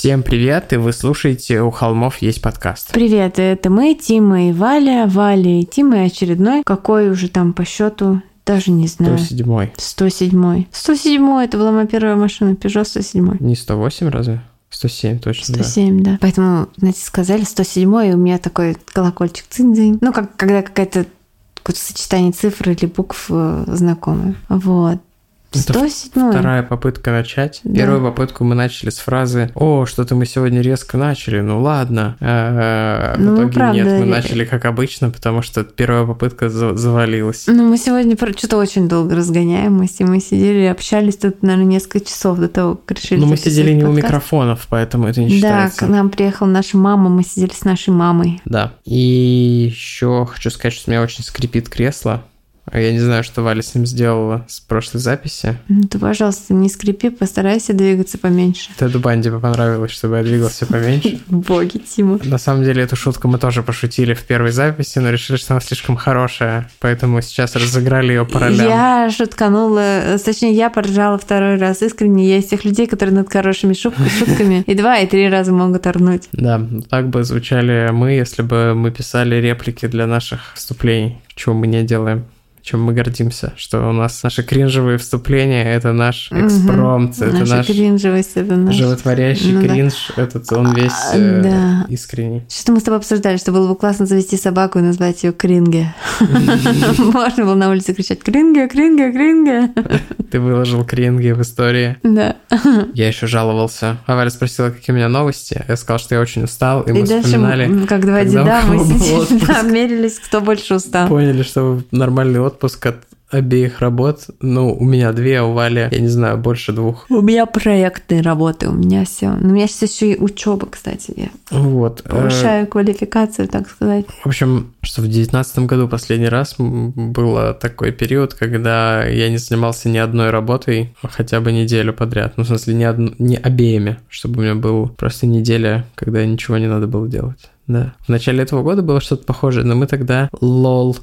Всем привет, и вы слушаете «У холмов есть подкаст». Привет, это мы, Тима и Валя. Валя и Тима и очередной, какой уже там по счету даже не знаю. 107. 107. 107. Это была моя первая машина, Peugeot 107. Не 108 разве? 107, точно, 107, да. да. Поэтому, знаете, сказали 107, и у меня такой колокольчик цинь Ну, как когда какая-то какое-то сочетание цифр или букв э, знакомые. Вот. 107. Это вторая попытка начать. Да. Первую попытку мы начали с фразы «О, что-то мы сегодня резко начали, ну ладно». А, ну, в итоге правда, нет, мы начали как обычно, потому что первая попытка завалилась. Ну, мы сегодня что-то очень долго разгоняемся, мы сидели и общались тут, наверное, несколько часов до того, как решили Ну, мы сидели не подкаст. у микрофонов, поэтому это не считается. Да, к нам приехала наша мама, мы сидели с нашей мамой. Да. И еще хочу сказать, что у меня очень скрипит кресло. Я не знаю, что Валя с ним сделала с прошлой записи. Ну, ты, пожалуйста, не скрипи, постарайся двигаться поменьше. Теду Банди понравилось, чтобы я двигался поменьше. Боги, Тима. На самом деле, эту шутку мы тоже пошутили в первой записи, но решили, что она слишком хорошая, поэтому сейчас разыграли ее ролям. Я шутканула, точнее, я поржала второй раз. Искренне, я из тех людей, которые над хорошими шутками и два, и три раза могут орнуть. Да, так бы звучали мы, если бы мы писали реплики для наших вступлений, чего мы не делаем чем мы гордимся, что у нас наши кринжевые вступления — это наш экспромт, угу. это Наша наш кринжевость, это наш... животворящий ну, кринж, да. этот он весь а, э, да. искренний. Что-то мы с тобой обсуждали, что было бы классно завести собаку и назвать ее Кринге. Можно было на улице кричать «Кринге, Кринге, Кринге». Ты выложил Кринге в истории. Да. Я еще жаловался. А Валя спросила, какие у меня новости. Я сказал, что я очень устал, и мы вспоминали... как два деда, мы мерились, кто больше устал. Поняли, что нормальный отпуск от обеих работ. Ну, у меня две, а у Вали, я не знаю, больше двух. У меня проектные работы, у меня все. Ну, у меня сейчас еще и учеба, кстати. Я вот. Э, повышаю квалификацию, так сказать. В общем, что в девятнадцатом году последний раз был такой период, когда я не занимался ни одной работой хотя бы неделю подряд. Ну, в смысле, не, одну, не обеими, чтобы у меня была просто неделя, когда ничего не надо было делать. Да. В начале этого года было что-то похожее, но мы тогда лол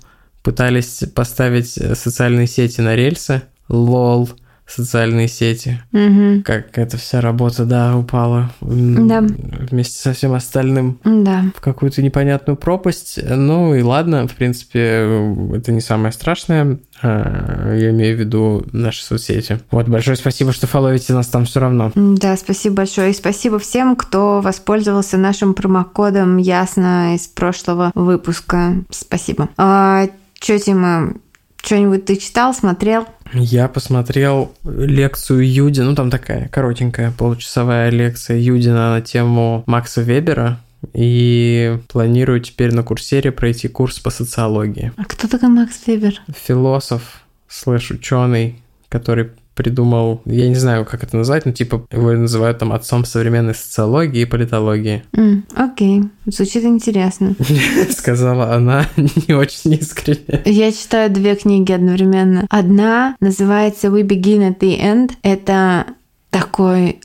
пытались поставить социальные сети на рельсы. Лол социальные сети. Угу. Как эта вся работа, да, упала да. вместе со всем остальным да. в какую-то непонятную пропасть. Ну и ладно, в принципе, это не самое страшное. А, я имею в виду наши соцсети. Вот, большое спасибо, что фолловите нас там все равно. Да, спасибо большое. И спасибо всем, кто воспользовался нашим промокодом Ясно из прошлого выпуска. Спасибо. Че, Тима, что-нибудь ты читал, смотрел? Я посмотрел лекцию Юди, ну там такая коротенькая получасовая лекция Юдина на тему Макса Вебера, и планирую теперь на курсере пройти курс по социологии. А кто такой Макс Вебер? Философ слэш ученый, который придумал, я не знаю, как это назвать, но типа его называют там отцом современной социологии и политологии. Окей, okay. звучит интересно. Сказала она не очень искренне. Я читаю две книги одновременно. Одна называется We Begin at the End. Это такой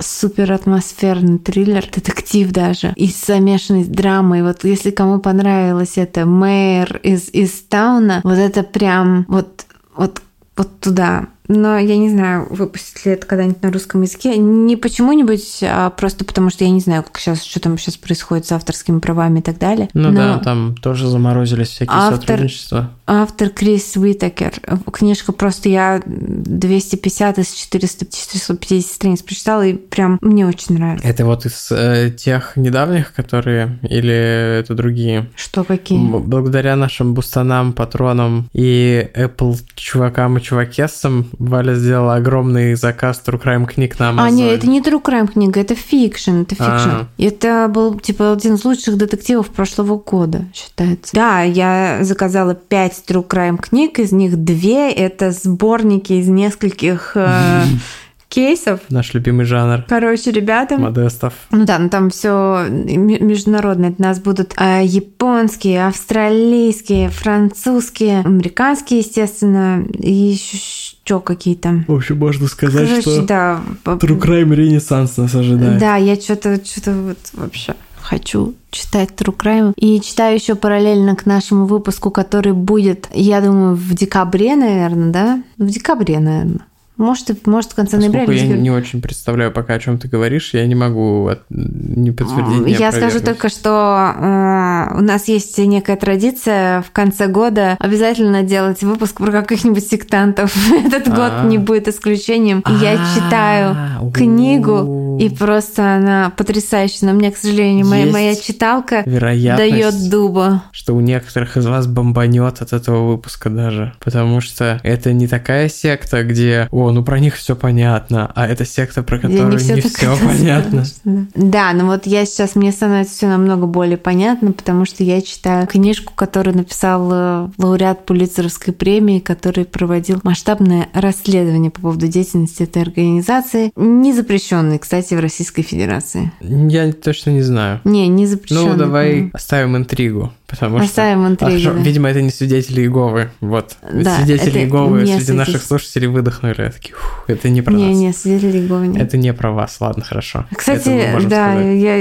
супер атмосферный триллер, детектив даже, и замешанный с драмой. Вот если кому понравилось это Мэйр из, из Тауна, вот это прям вот, вот, вот туда но я не знаю, выпустят ли это когда-нибудь на русском языке. Не почему-нибудь, а просто потому, что я не знаю, как сейчас, что там сейчас происходит с авторскими правами и так далее. Ну Но да, там тоже заморозились всякие автор, сотрудничества. Автор Крис Уитакер. Книжка просто я 250 из 400, 450 страниц прочитала, и прям мне очень нравится. Это вот из э, тех недавних, которые, или это другие? Что, какие? Благодаря нашим бустанам, патронам и Apple чувакам и чувакессам Валя сделала огромный заказ True Crime книг на Амазоне. А, нет, это не True Crime книга, это фикшн, это фикшн. А. Это был, типа, один из лучших детективов прошлого года, считается. Да, я заказала пять True Crime книг, из них две — это сборники из нескольких э, кейсов. Наш любимый жанр. Короче, ребята, Модестов. ну да, ну там все международное. У нас будут э, японские, австралийские, французские, американские, естественно, и еще какие-то. В общем, можно сказать, Короче, да. по- True Crime Ренессанс нас ожидает. Да, я что-то что вот вообще хочу читать True Crime. И читаю еще параллельно к нашему выпуску, который будет, я думаю, в декабре, наверное, да? В декабре, наверное. Может, может в конце ноября Поскольку я не очень представляю пока, о чем ты говоришь, я не могу от- не подтвердить, не Я скажу только, что э, у нас есть некая традиция в конце года обязательно делать выпуск про каких-нибудь сектантов. Этот год А. не будет исключением. И Я А, читаю книгу, и просто она потрясающая. Но мне, к сожалению, моя, моя читалка дает дуба. что у некоторых из вас бомбанет от этого выпуска даже. Потому что это не такая секта, где, о, ну про них все понятно, а это секта, про которую не все так понятно. однозначно, Да, но вот я сейчас, мне становится все намного более понятно, потому что я читаю книжку, которую написал э, лауреат Пулитцеровской премии, который проводил масштабное расследование по поводу деятельности этой организации, не запрещенной, кстати, в Российской Федерации. Я точно не знаю. Не, не запрещенной. Ну, давай оставим интригу, потому Оставим что... интригу, А, хорошо. Видимо, это не свидетели Иеговы. Вот. Да, свидетели Иеговы не среди свидетель- наших слушателей выдохнули. Такие, «Фух, это не про Не, нас. не, свидетелей Иеговы нет. Это не про вас, ладно, хорошо. Кстати, да, сказать. я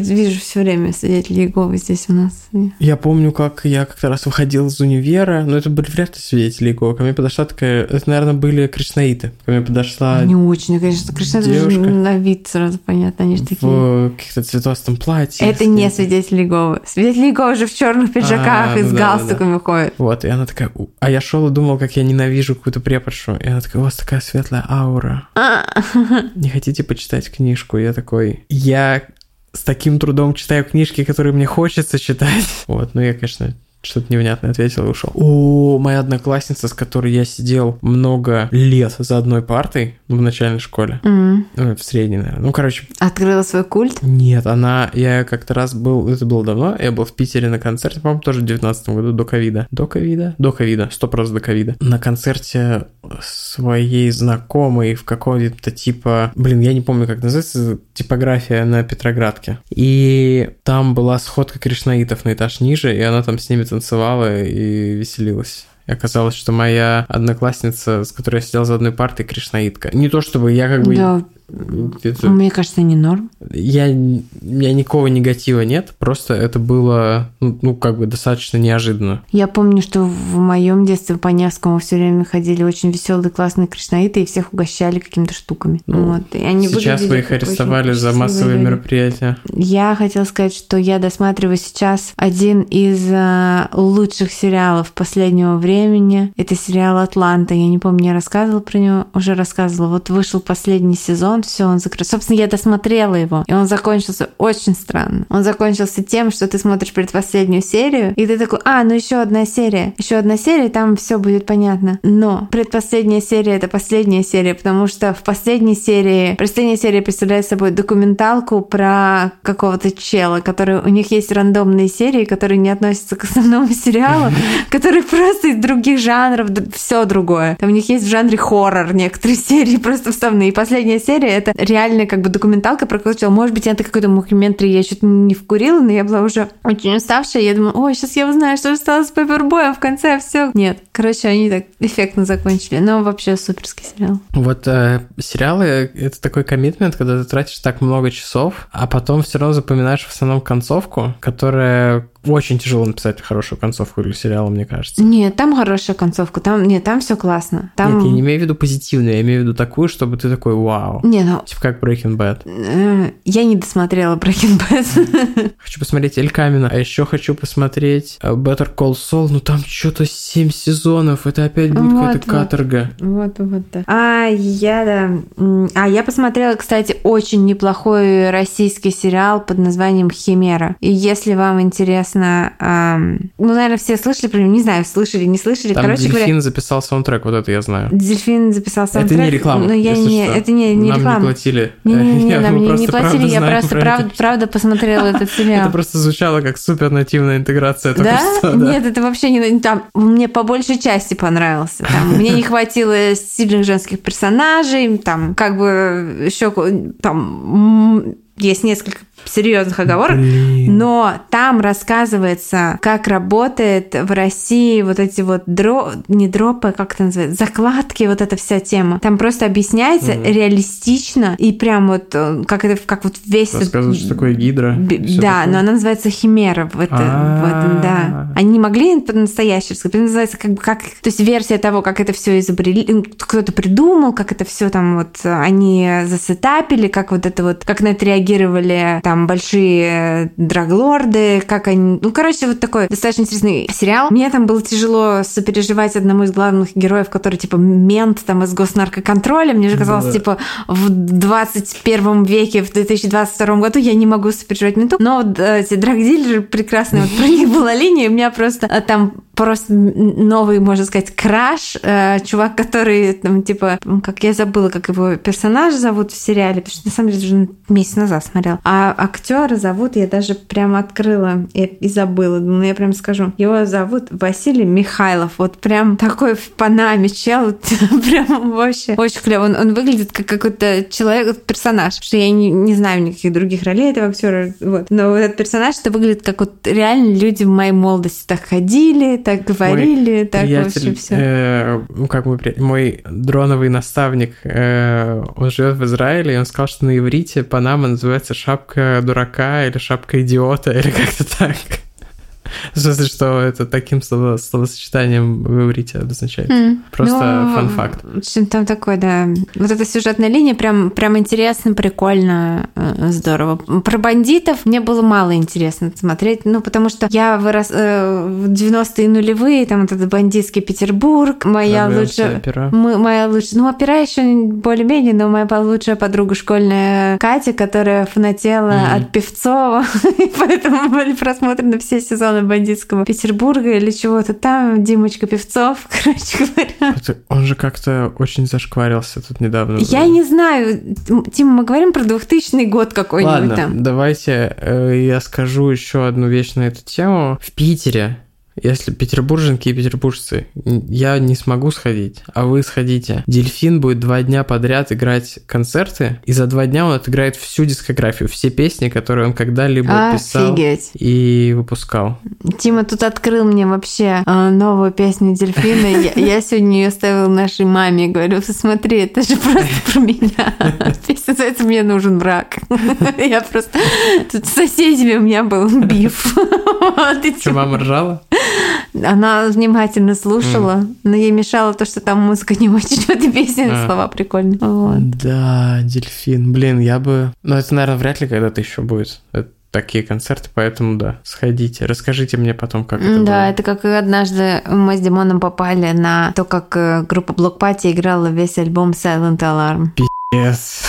вижу все время свидетелей Иеговы здесь у нас. Я помню, как я как-то раз выходил из универа, но это были вряд ли свидетели Иеговы. Ко мне подошла такая... Это, наверное, были кришнаиты. Ко мне подошла Не очень, конечно. Кришна это же девушка. на вид сразу понятно, они же такие. в каких-то цветастом платье. Это не свидетели Иеговы. Свидетели Иеговы же в черных пиджаках А, и с да, галстуками ходят. Вот, и она такая... А я шел и думал, как я ненавижу какую-то преподшу. И она такая, у вас такая светлая аура. А, Не хотите почитать книжку? Я такой, я с таким трудом читаю книжки, которые мне хочется читать. Вот, ну я, конечно, что-то невнятно ответил и ушел. О, моя одноклассница, с которой я сидел много лет за одной партой в начальной школе. М. Ну, в средней, наверное. Ну, короче, Открыла свой культ. нет, она... Я как-то раз был... Это было давно. Я был в Питере на концерте, по-моему, тоже в 19 году, до ковида. До ковида? До ковида. Сто просто до ковида. На концерте своей знакомой в какого-то типа... Блин, я не помню, как называется. Типография на Петроградке. И там была сходка кришнаитов на этаж ниже, и она там с ними танцевала и веселилась. И оказалось, что моя одноклассница, с которой я сидел за одной партой, кришнаитка. Не то чтобы я как бы... Да, это- мне кажется, не норм. я, у меня никакого негатива нет, просто это было, ну, ну, как бы достаточно неожиданно. Я помню, что в моем детстве по Невскому все время ходили очень веселые, классные кришнаиты и всех угощали какими-то штуками. Ну, вот. И они Сейчас вы их арестовали за массовые люди. мероприятия. Я хотела сказать, что я досматриваю сейчас один из э, лучших сериалов последнего времени. Это сериал «Атланта». Я не помню, я рассказывала про него, уже рассказывала. Вот вышел последний сезон, все, он закрыт. Собственно, я досмотрела его, и он закончился очень странно. Он закончился тем, что ты смотришь предпоследнюю серию, и ты такой, а, ну еще одна серия, еще одна серия, и там все будет понятно. Но предпоследняя серия это последняя серия, потому что в последней серии, последняя серия представляет собой документалку про какого-то чела, который у них есть рандомные серии, которые не относятся к основному сериалу, которые просто из других жанров, все другое. Там у них есть в жанре хоррор некоторые серии просто вставные. И последняя серия это реальная как бы документалка про чела. Может быть, это какой-то мокюментри, я что-то не вкурила, но я была уже очень уставшая. Я думаю, ой, сейчас я узнаю, что же стало с Пеппербоем в конце, все. Нет, короче, они так эффектно закончили. Но вообще суперский сериал. Вот э, сериалы — это такой коммитмент, когда ты тратишь так много часов, а потом все равно запоминаешь в основном концовку, которая очень тяжело написать хорошую концовку для сериала, мне кажется. Нет, там хорошая концовка, там, нет, там все классно. Там... Нет, я не имею в виду позитивную, я имею в виду такую, чтобы ты такой вау. Не, ну, Типа как Breaking Bad. э, я не досмотрела Breaking Bad. Хочу посмотреть Эль Камина, а еще хочу посмотреть э, Better Call Saul, ну там что-то 7 сезонов, это опять будет Вот, какая-то вот. каторга. Вот, вот, да. А я, да. А я посмотрела, кстати, очень неплохой российский сериал под названием «Химера». И если вам интересно интересно. эм, ну, наверное, все слышали про него, не знаю, слышали, не слышали. Там Короче Дельфин говоря, записал саундтрек, вот это я знаю. Дельфин записал саундтрек. Это не реклама. Но я не, что. это не, не Нам реклама. не платили. Не-не-не, Я- нам не, не платили, я просто про правда, правда посмотрела этот сериал. Это просто звучало как супер нативная интеграция. Да? что, да. Нет, это вообще не там. Мне по большей части понравился. Там, мне не хватило сильных женских персонажей. Там как бы еще там есть несколько серьезных оговорок. Блин. Но там рассказывается, как работает в России вот эти вот дро... не дропы, как это называется, закладки, вот эта вся тема. Там просто объясняется Мгм. реалистично и прям вот э, как это как вот весь Рассказывают, что такое гидра. Б- Да, такое. но она называется химера в, это, в этом, да. А. Они не могли по-настоящему сказать, это называется как бы как, то есть версия того, как это все изобрели, кто-то придумал, как это все там вот э, они засетапили, как вот это вот, как на это реагировали там большие драглорды, как они, ну короче вот такой достаточно интересный сериал. Мне там было тяжело сопереживать одному из главных героев, который типа мент там из госнаркоконтроля. Мне же казалось Да. типа в 21 веке, в 2022 году я не могу сопереживать менту. Но вот э, эти драгдилеры прекрасные, вот про них была линия, у меня просто э, там просто новый, можно сказать, краш, э, чувак, который там типа, как я забыла, как его персонаж зовут в сериале, потому что на самом деле уже месяц назад смотрела. А актера зовут, я даже прямо открыла и, и забыла, ну, я прям скажу. Его зовут Василий Михайлов. Вот прям такой в Панаме чел, прям вообще очень клево. Он, он выглядит как какой-то человек, персонаж, что я не, не знаю никаких других ролей этого актера, вот. Но вот этот персонаж, это выглядит как вот реально люди в моей молодости так ходили, так говорили, так вообще Приятель, все. э, ну, как мой, мой дроновый наставник, э, он живет в Израиле, и он сказал, что на иврите Панама называется шапка дурака или шапка идиота, или как-то так. В смысле, что это таким слово- словосочетанием в иврите обозначает. М. Просто Ну, фан-факт. Общем, там такой, да. Вот эта сюжетная линия прям, прям интересно, прикольно, э, здорово. Про бандитов мне было мало интересно смотреть, ну, потому что я вырос э, в 90-е нулевые, там вот этот бандитский Петербург, моя Нравится лучшая... опера. Мы, моя лучшая... Ну, опера еще более-менее, но моя лучшая подруга школьная Катя, которая фанатела Мгм. от Певцова, и поэтому были просмотрены все сезоны бандитского Петербурга или чего-то там, Димочка Певцов, короче говоря. Он же как-то очень зашкварился тут недавно. Я не знаю, Тим, мы говорим про 2000 год какой-нибудь Ладно, там. давайте э, я скажу еще одну вещь на эту тему. В Питере, если петербурженки и петербуржцы, я не смогу сходить, а вы сходите. Дельфин будет два дня подряд играть концерты, и за два дня он отыграет всю дискографию, все песни, которые он когда-либо писал и выпускал. Тима тут открыл мне вообще э, новую песню Дельфина. Я, я сегодня ее ставила нашей маме. Говорю, смотри, это же просто про меня. Песня называется «Мне нужен брак». Я просто... Тут с соседями у меня был биф. Что, мама ржала? Она внимательно слушала, но ей мешало то, что там музыка не очень в этой песне, А. слова прикольные. Вот. Да, дельфин. Блин, я бы... Ну, это, наверное, вряд ли когда-то еще будет. Это такие концерты, поэтому да, сходите. Расскажите мне потом, как это Да, было. это как однажды мы с Димоном попали на то, как э, группа Block Party играла весь альбом Silent Alarm. Yes.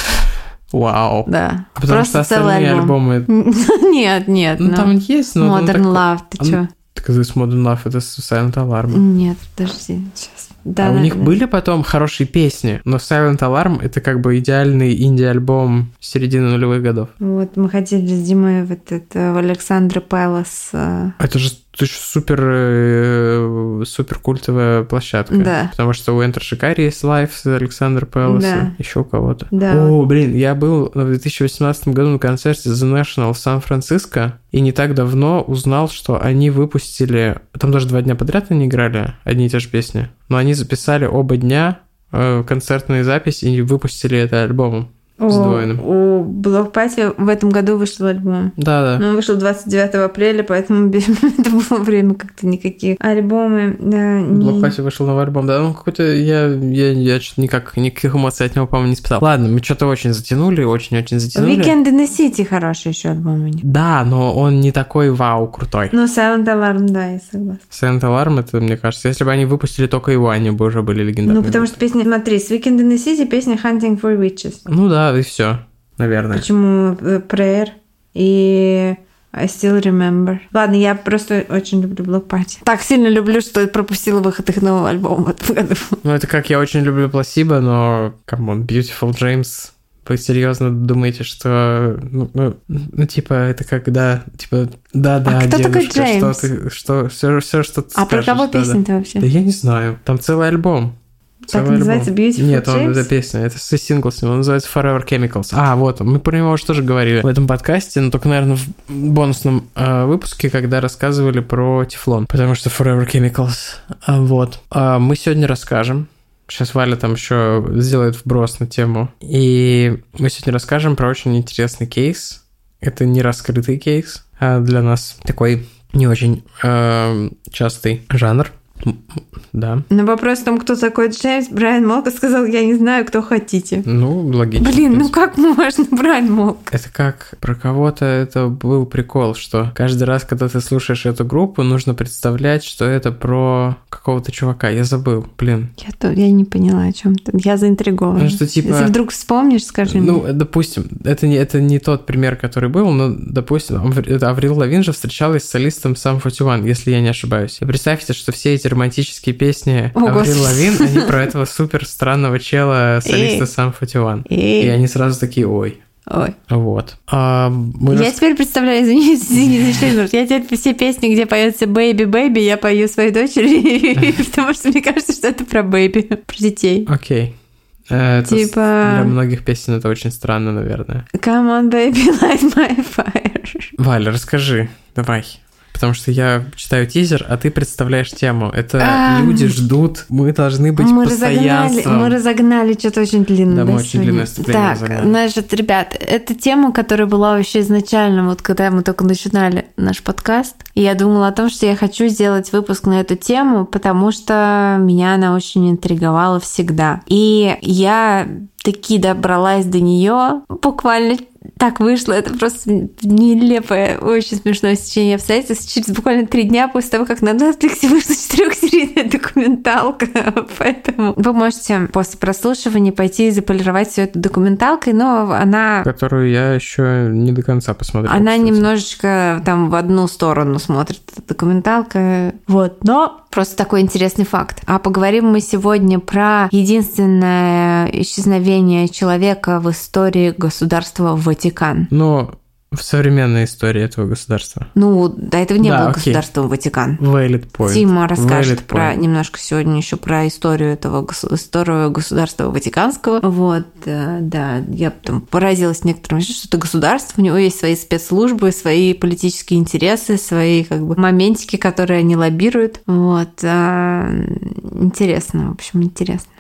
Вау. Да. А Потому что Просто целый остальные альбом. альбомы... Нет, нет. Ну, там есть, но... Modern Love, ты чё? Так This Modern Love это Silent Alarm. Нет, подожди, сейчас. Да, а у да, них были потом хорошие песни, но Silent Alarm это как бы идеальный инди-альбом середины нулевых годов. Вот мы ходили с Димой в этот в Александра Пэлас. э, Это же, это же супер, э, супер культовая площадка. Да. Потому что у Enter Shikari есть live с Alexandra Palace а, Да. еще у кого-то. Да, О, блин, я был в 2018 году на концерте The National в Сан-Франциско, и не так давно узнал, что они выпустили... Там даже два дня подряд они играли одни и те же песни, но они записали оба дня э, концертные записи и выпустили это альбомом. У, Сдвоенным. у Bloc Party в этом году вышел альбом. Да-да. Но он вышел 29 апреля, поэтому это было время как-то никакие альбомы. Да, не- Bloc Party вышел новый альбом, да, ну какой-то я, я, я что-то никак, никаких эмоций от него, по-моему, не испытал. Ладно, мы что-то очень затянули, очень-очень затянули. Weekend in the City хороший еще альбом у них. Да, но он не такой вау крутой. Ну, Silent Alarm, да, я согласна. Silent Alarm, это, мне кажется, если бы они выпустили только его, они бы уже были легендарными. Ну, потому что песня, смотри, с Weekend in the City песня Hunting for Witches. Ну да, и все, наверное. Почему э, Prayer и I still remember. Ладно, я просто очень люблю Block Party. Так сильно люблю, что пропустила выход их нового альбома в этом году. Ну, это как я очень люблю Пласиба, но, come on, Beautiful James вы серьезно думаете, что, ну, ну, ну, типа, это когда, типа, да-да, а кто такой Джеймс? что ты, что, все, все, что ты А про скажешь, кого да-да. песня-то вообще? Да я не знаю, там целый альбом. Так называется альбом. Beautiful Нет, он, James? это песня, это сингл с него, он называется Forever Chemicals. А, вот, мы про него уже тоже говорили в этом подкасте, но только, наверное, в бонусном э, выпуске, когда рассказывали про Тефлон, потому что Forever Chemicals. А, вот. А мы сегодня расскажем, Сейчас Валя там еще сделает вброс на тему. И мы сегодня расскажем про очень интересный кейс. Это не раскрытый кейс, а для нас такой не очень э, частый жанр. Да. На вопрос о том, кто такой Джеймс, Брайан Молка сказал, я не знаю, кто хотите. Ну, логично. в Блин, ну как можно, Брайан Молк? Это как про кого-то это был прикол, что каждый раз, когда ты слушаешь эту группу, нужно представлять, что это про какого-то чувака. Я забыл, блин. Я, то, я не поняла, о чем ты. Я заинтригована. Ну, что, типа- Если вдруг вспомнишь, скажи Ну, мне. допустим, это не, это не тот пример, который был, но, допустим, Аврил Лавин же встречалась с солистом Sum 41, если я не ошибаюсь. И представьте, что все эти романтические песни О, Аврил. Лавин, они про этого супер странного чела солиста. Sum 41. И они сразу такие, ой, ой. вот. А, мы Я рас- теперь представляю, извини, извини, за что я теперь все песни, где поется «Baby, baby», я пою своей дочери, потому что мне кажется, что это про baby, про детей. Окей. Э, Это Типа- для многих песен это очень странно, наверное. Come on, baby, light my fire. Валя, расскажи, давай. Потому что я читаю тизер, а ты представляешь тему. Это Ам. люди ждут, мы должны быть мы разогнали, мы разогнали что-то очень длинное. Да, мы очень длинное Так, разогнали. значит, ребят, это тема, которая была вообще изначально, вот когда мы только начинали наш подкаст, и я думала о том, что я хочу сделать выпуск на эту тему, потому что меня она очень интриговала всегда. И я таки добралась до нее буквально так вышло, это просто нелепое, очень смешное стечение обстоятельств. Через буквально три дня после того, как на Netflix вышла четырехсерийная документалка. Поэтому вы можете после прослушивания пойти и заполировать все это документалкой, но она Которую я еще не до конца посмотрел. она кстати. немножечко там в одну сторону смотрит, эта документалка. Вот, но просто такой интересный факт. А поговорим мы сегодня про единственное исчезновение человека в истории государства Ватикан. Но в современной истории этого государства. Ну, до этого не Да, было окей. государством Ватикан. Valid point. Тима расскажет Valid про point. немножко сегодня еще про историю этого историю государства Ватиканского. Вот, э, да, я там поразилась некоторым, что это государство, у него есть свои спецслужбы, свои политические интересы, свои как бы моментики, которые они лоббируют. Вот, а, интересно, в общем, интересно.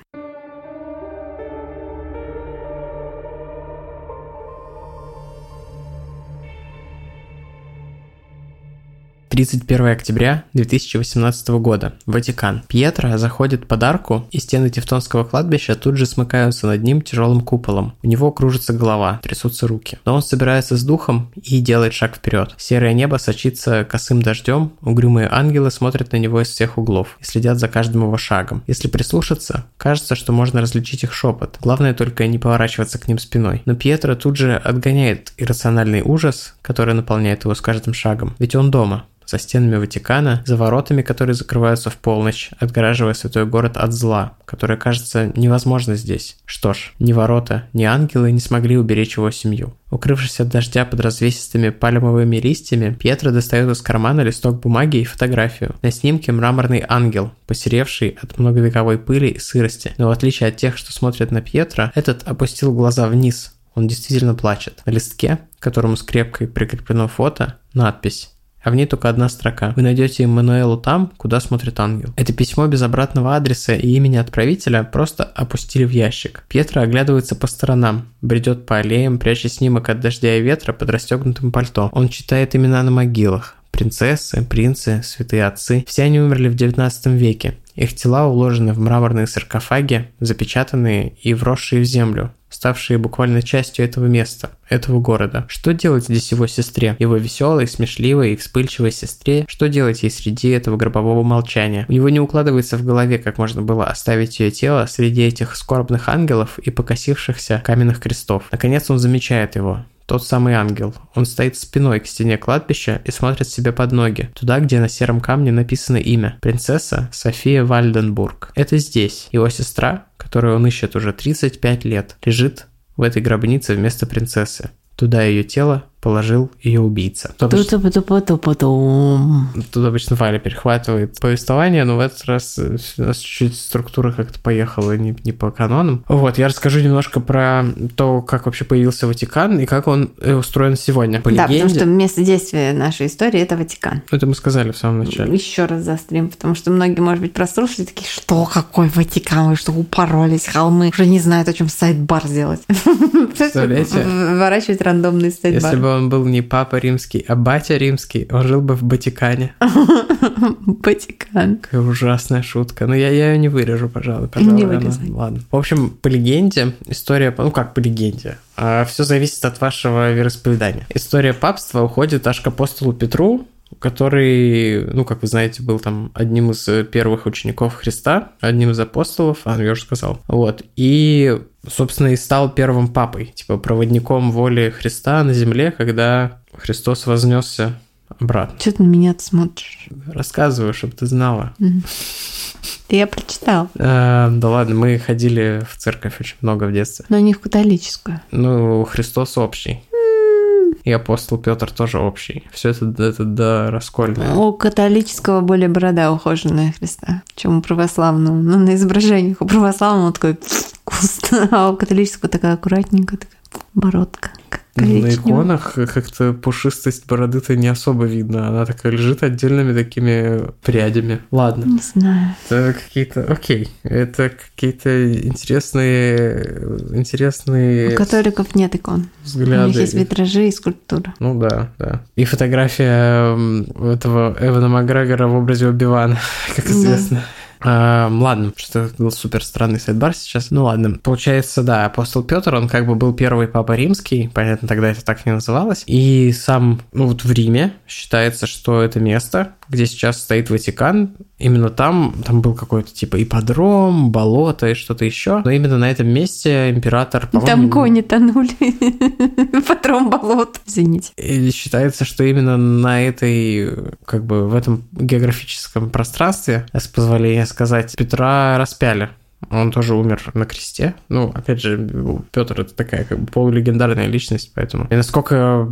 31 октября 2018 года. Ватикан. Пьетро заходит под арку, и стены Тевтонского кладбища тут же смыкаются над ним тяжелым куполом. У него кружится голова, трясутся руки. Но он собирается с духом и делает шаг вперед. Серое небо сочится косым дождем, угрюмые ангелы смотрят на него из всех углов и следят за каждым его шагом. Если прислушаться, кажется, что можно различить их шепот. Главное только не поворачиваться к ним спиной. Но Пьетро тут же отгоняет иррациональный ужас, который наполняет его с каждым шагом. Ведь он дома, за стенами Ватикана, за воротами, которые закрываются в полночь, отгораживая святой город от зла, которое кажется невозможно здесь. Что ж, ни ворота, ни ангелы не смогли уберечь его семью. Укрывшись от дождя под развесистыми пальмовыми листьями, Пьетро достает из кармана листок бумаги и фотографию. На снимке мраморный ангел, посеревший от многовековой пыли и сырости. Но в отличие от тех, что смотрят на Пьетро, этот опустил глаза вниз. Он действительно плачет. На листке, к которому скрепкой прикреплено фото, надпись а в ней только одна строка. Вы найдете Эммануэлу там, куда смотрит ангел. Это письмо без обратного адреса и имени отправителя просто опустили в ящик. Пьетро оглядывается по сторонам, бредет по аллеям, пряча снимок от дождя и ветра под расстегнутым пальто. Он читает имена на могилах. Принцессы, принцы, святые отцы. Все они умерли в 19 веке. Их тела уложены в мраморные саркофаги, запечатанные и вросшие в землю, ставшие буквально частью этого места, этого города. Что делать здесь его сестре? Его веселой, смешливой и вспыльчивой сестре? Что делать ей среди этого гробового молчания? У него не укладывается в голове, как можно было оставить ее тело среди этих скорбных ангелов и покосившихся каменных крестов. Наконец он замечает его. Тот самый ангел. Он стоит спиной к стене кладбища и смотрит себе под ноги, туда, где на сером камне написано имя. Принцесса София Вальденбург. Это здесь. Его сестра, которую он ищет уже 35 лет, лежит в этой гробнице вместо принцессы. Туда ее тело положил ее убийца. Тут обычно Валя перехватывает повествование, но в этот раз э, у нас чуть-чуть структура как-то поехала не, не по канонам. Вот, я расскажу немножко про то, как вообще появился Ватикан и как он э, устроен сегодня. По да, легенде... потому что место действия нашей истории – это Ватикан. Это мы сказали в самом начале. Еще раз заострим, потому что многие, может быть, прослушали такие, что, какой Ватикан, вы что, упоролись, холмы, уже не знают, о чем sidebar сделать. Представляете? Вворачивать рандомный sidebar. Если бы он был не папа римский, а батя римский, он жил бы в Батикане. Батикан. Какая ужасная шутка. Но я, я ее не вырежу, пожалуй. пожалуй не вырезай. Ладно. В общем, по легенде, история... Ну, как по легенде? А, все зависит от вашего вероисповедания. История папства уходит аж к апостолу Петру, который, ну, как вы знаете, был там одним из первых учеников Христа, одним из апостолов, а, я уже сказал. Вот. И, собственно, и стал первым папой, типа проводником воли Христа на земле, когда Христос вознесся обратно. Что ты на меня смотришь? Рассказываю, чтобы ты знала. Я прочитал. А, да ладно, мы ходили в церковь очень много в детстве. Но не в католическую. Ну, Христос общий и апостол Петр тоже общий. Все это, это да, раскольное. У католического более борода ухоженная Христа, чем у православного. Ну, на изображениях у православного такой куст, а у католического такая аккуратненькая такая бородка. На иконах как-то пушистость бороды-то не особо видно. Она такая лежит отдельными такими прядями. Ладно. Не знаю. Это какие-то... Окей. Это какие-то интересные... Интересные... У католиков нет икон. Взгляды. У них есть витражи и скульптура. Ну да, да. И фотография этого Эвана Макгрегора в образе Оби-Вана, как известно. Да. А, ладно, что это был супер странный сайт-бар сейчас. Ну ладно, получается, да, апостол Петр, он как бы был первый папа римский, понятно, тогда это так не называлось. И сам, ну вот в Риме считается, что это место, где сейчас стоит Ватикан, именно там, там был какой-то типа ипподром, болото и что-то еще. Но именно на этом месте император, Там кони тонули. Ипподром, болото. Извините. И считается, что именно на этой, как бы в этом географическом пространстве, с позволения сказать, Петра распяли. Он тоже умер на кресте. Ну, опять же, Петр это такая как бы полулегендарная личность, поэтому. И насколько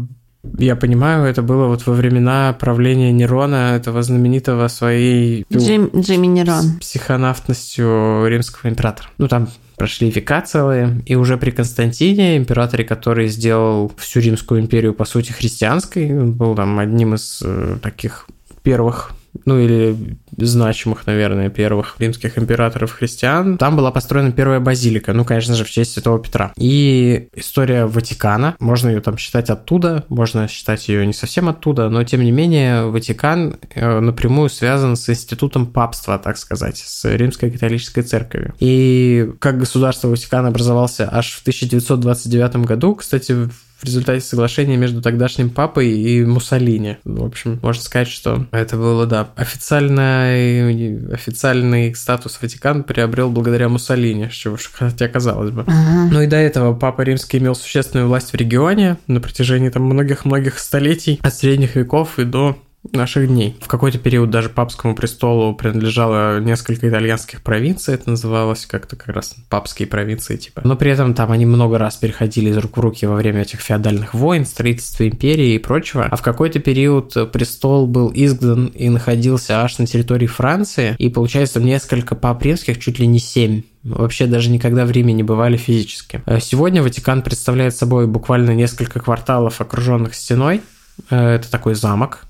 я понимаю, это было вот во времена правления Нерона, этого знаменитого своей... Джим, Джимми Нерон. Психонавтностью римского императора. Ну, там прошли века целые, и уже при Константине, императоре, который сделал всю Римскую империю, по сути, христианской, он был там одним из э, таких первых ну или значимых, наверное, первых римских императоров христиан, там была построена первая базилика, ну, конечно же, в честь Святого Петра. И история Ватикана, можно ее там считать оттуда, можно считать ее не совсем оттуда, но тем не менее Ватикан э, напрямую связан с институтом папства, так сказать, с римской католической церковью. И как государство Ватикан образовался аж в 1929 году, кстати, в результате соглашения между тогдашним папой и Муссолини. В общем, можно сказать, что это было, да, официальный, официальный статус Ватикан приобрел благодаря Муссолини, уж хотя казалось бы. Uh-huh. Ну и до этого Папа Римский имел существенную власть в регионе на протяжении там многих-многих столетий, от средних веков и до наших дней. В какой-то период даже папскому престолу принадлежало несколько итальянских провинций, это называлось как-то как раз папские провинции типа. Но при этом там они много раз переходили из рук в руки во время этих феодальных войн, строительства империи и прочего. А в какой-то период престол был изгнан и находился аж на территории Франции, и получается несколько пап римских, чуть ли не семь вообще даже никогда в Риме не бывали физически. Сегодня Ватикан представляет собой буквально несколько кварталов, окруженных стеной. Э, это такой замок,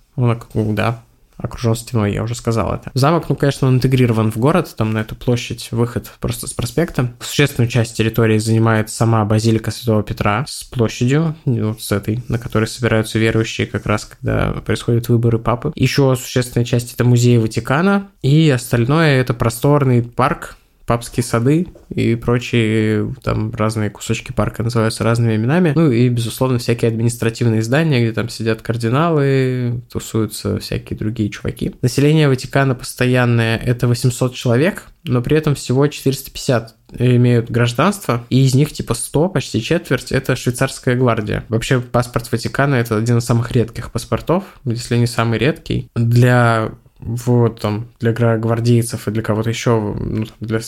он, да, окружен стеной, я уже сказал это. Замок, ну, конечно, он интегрирован в город, там на эту площадь выход просто с проспекта. Существенную часть территории занимает сама базилика Святого Петра с площадью, вот с этой, на которой собираются верующие как раз, когда происходят выборы папы. Еще существенная часть это музей Ватикана, и остальное это просторный парк, папские сады и прочие там разные кусочки парка называются разными именами. Ну и, безусловно, всякие административные здания, где там сидят кардиналы, тусуются всякие другие чуваки. Население Ватикана постоянное – это 800 человек, но при этом всего 450 имеют гражданство, и из них типа 100, почти четверть, это швейцарская гвардия. Вообще паспорт Ватикана это один из самых редких паспортов, если не самый редкий. Для вот там для гвардейцев и для кого-то еще, ну, для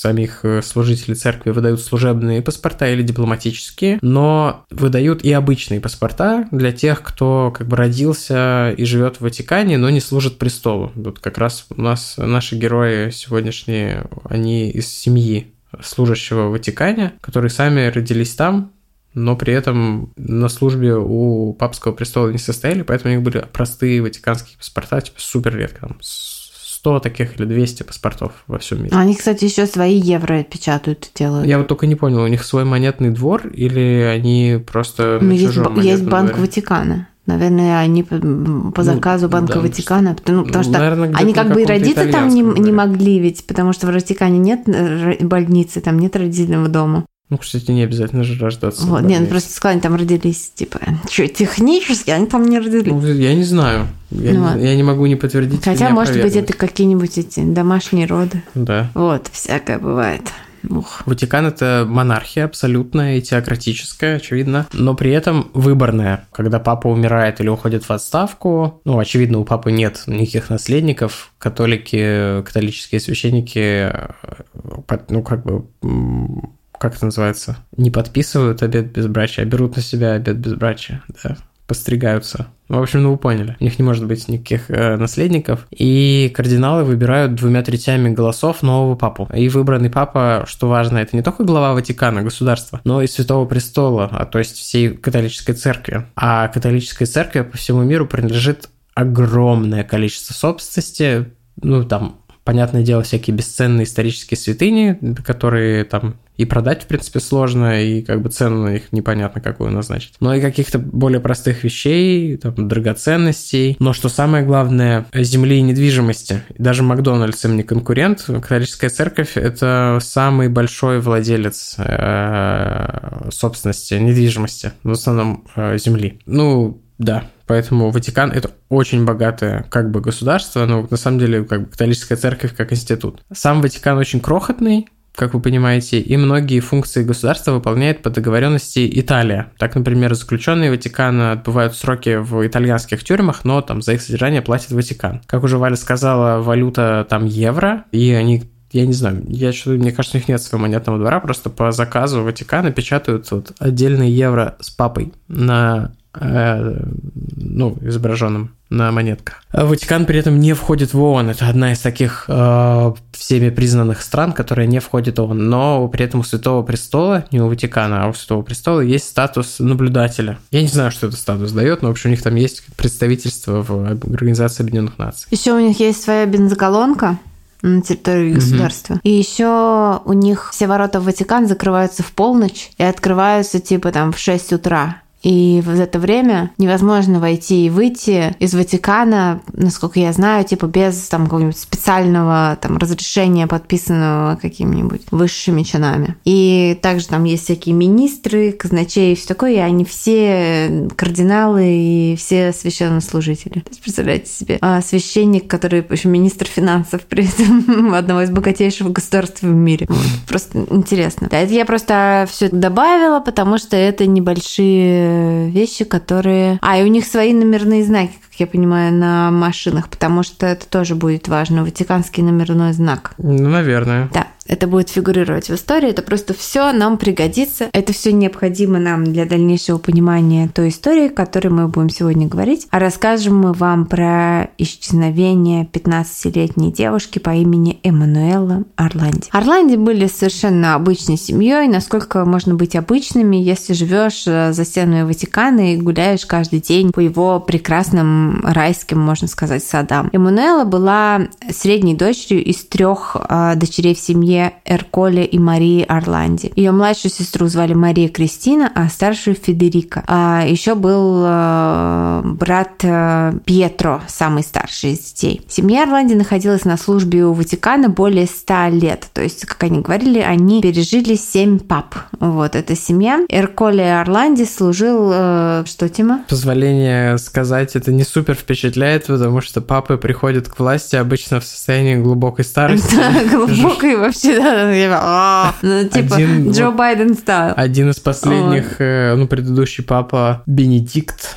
самих э, служителей церкви выдают служебные паспорта или дипломатические, но выдают и обычные паспорта для тех, кто как бы родился и живет в Ватикане, но не служит престолу. Вот как раз у нас наши герои сегодняшние, они из семьи служащего в Ватикане, которые сами родились там, но при этом на службе у папского престола не состояли, поэтому у них были простые ватиканские паспорта, типа супер редко, там 100 таких или 200 паспортов во всем мире. Они, кстати, еще свои евро печатают и делают. Я вот только не понял, у них свой монетный двор или они просто ну, есть, есть Банк дворе? Ватикана. Наверное, они по, по заказу ну, Банка да, Ватикана, ну, потому что Наверное, они как бы и родиться там не, не могли ведь, потому что в Ватикане нет э, больницы, там нет родильного дома. Ну, кстати, не обязательно же рождаться. Вот, нет, ну просто сказали, они там родились, типа, что, технически они там не родились? Ну, я не знаю. Я, ну, не, я не могу не подтвердить. Хотя, может быть, это какие-нибудь эти домашние роды. Да. Вот, всякое бывает. Ух. Ватикан это монархия абсолютная и теократическая, очевидно, но при этом выборная. Когда папа умирает или уходит в отставку, ну, очевидно, у папы нет никаких наследников, католики, католические священники, э, ну, как бы как это называется, не подписывают обед безбрачия, а берут на себя обед безбрачия, да, постригаются. Ну, в общем, ну вы поняли. У них не может быть никаких э, наследников. И кардиналы выбирают двумя третями голосов нового папу. И выбранный папа, что важно, это не только глава Ватикана, государства, но и Святого Престола, а то есть всей католической церкви. А католической церкви по всему миру принадлежит огромное количество собственности, ну, там, понятное дело, всякие бесценные исторические святыни, которые там и продать, в принципе, сложно, и как бы цену на них непонятно какую назначить. Но и каких-то более простых вещей, там, драгоценностей. Но что самое главное, земли и недвижимости. Даже Макдональдс им не конкурент. Католическая церковь – это самый большой владелец э, собственности, недвижимости, в основном э, земли. Ну, да, Поэтому Ватикан это очень богатое как бы государство, но на самом деле как бы католическая церковь как институт. Сам Ватикан очень крохотный, как вы понимаете, и многие функции государства выполняет по договоренности Италия. Так, например, заключенные Ватикана отбывают сроки в итальянских тюрьмах, но там за их содержание платит Ватикан. Как уже Валя сказала, валюта там евро, и они я не знаю, я что мне кажется, у них нет своего монетного двора, просто по заказу Ватикана печатают вот отдельные евро с папой на ну, изображенным на монетках. Ватикан при этом не входит в ООН. Это одна из таких э, всеми признанных стран, которая не входит в ООН. Но при этом у Святого Престола, не у Ватикана, а у Святого Престола есть статус наблюдателя. Я не знаю, что этот статус дает, но, в общем, у них там есть представительство в Организации Объединенных Наций. Еще у них есть своя бензоколонка, на территории государства. И еще у них все ворота в Ватикан закрываются в полночь и открываются типа там в 6 утра. И в это время невозможно войти и выйти из Ватикана, насколько я знаю, типа без там какого-нибудь специального там разрешения, подписанного какими-нибудь высшими чинами. И также там есть всякие министры, казначеи и все такое, и они все кардиналы и все священнослужители. То есть, представляете себе, а священник, который еще министр финансов при этом одного из богатейших государств в мире. Просто интересно. Да, это я просто все добавила, потому что это небольшие вещи, которые... А, и у них свои номерные знаки, я понимаю, на машинах, потому что это тоже будет важно. Ватиканский номерной знак. Ну, наверное. Да это будет фигурировать в истории, это просто все нам пригодится. Это все необходимо нам для дальнейшего понимания той истории, о которой мы будем сегодня говорить. А расскажем мы вам про исчезновение 15-летней девушки по имени Эммануэла Орланди. Орланди были совершенно обычной семьей, насколько можно быть обычными, если живешь за стенами стенами Ватикана и гуляешь каждый день по его прекрасным райским, можно сказать, садам. Эммануэла была средней дочерью из трех э, дочерей в семье Эрколе и Марии Орланди. Ее младшую сестру звали Мария Кристина, а старшую Федерика. А еще был э, брат э, Пьетро, самый старший из детей. Семья Орланди находилась на службе у Ватикана более ста лет. То есть, как они говорили, они пережили семь пап. Вот эта семья. Эрколе Орланди служил... Э, что, Тима? Позволение сказать, это не супер впечатляет, потому что папы приходят к власти обычно в состоянии глубокой старости. Да, глубокой вообще, да. А, ну, типа Джо Байден стал. Один из последних, э, ну, предыдущий папа Бенедикт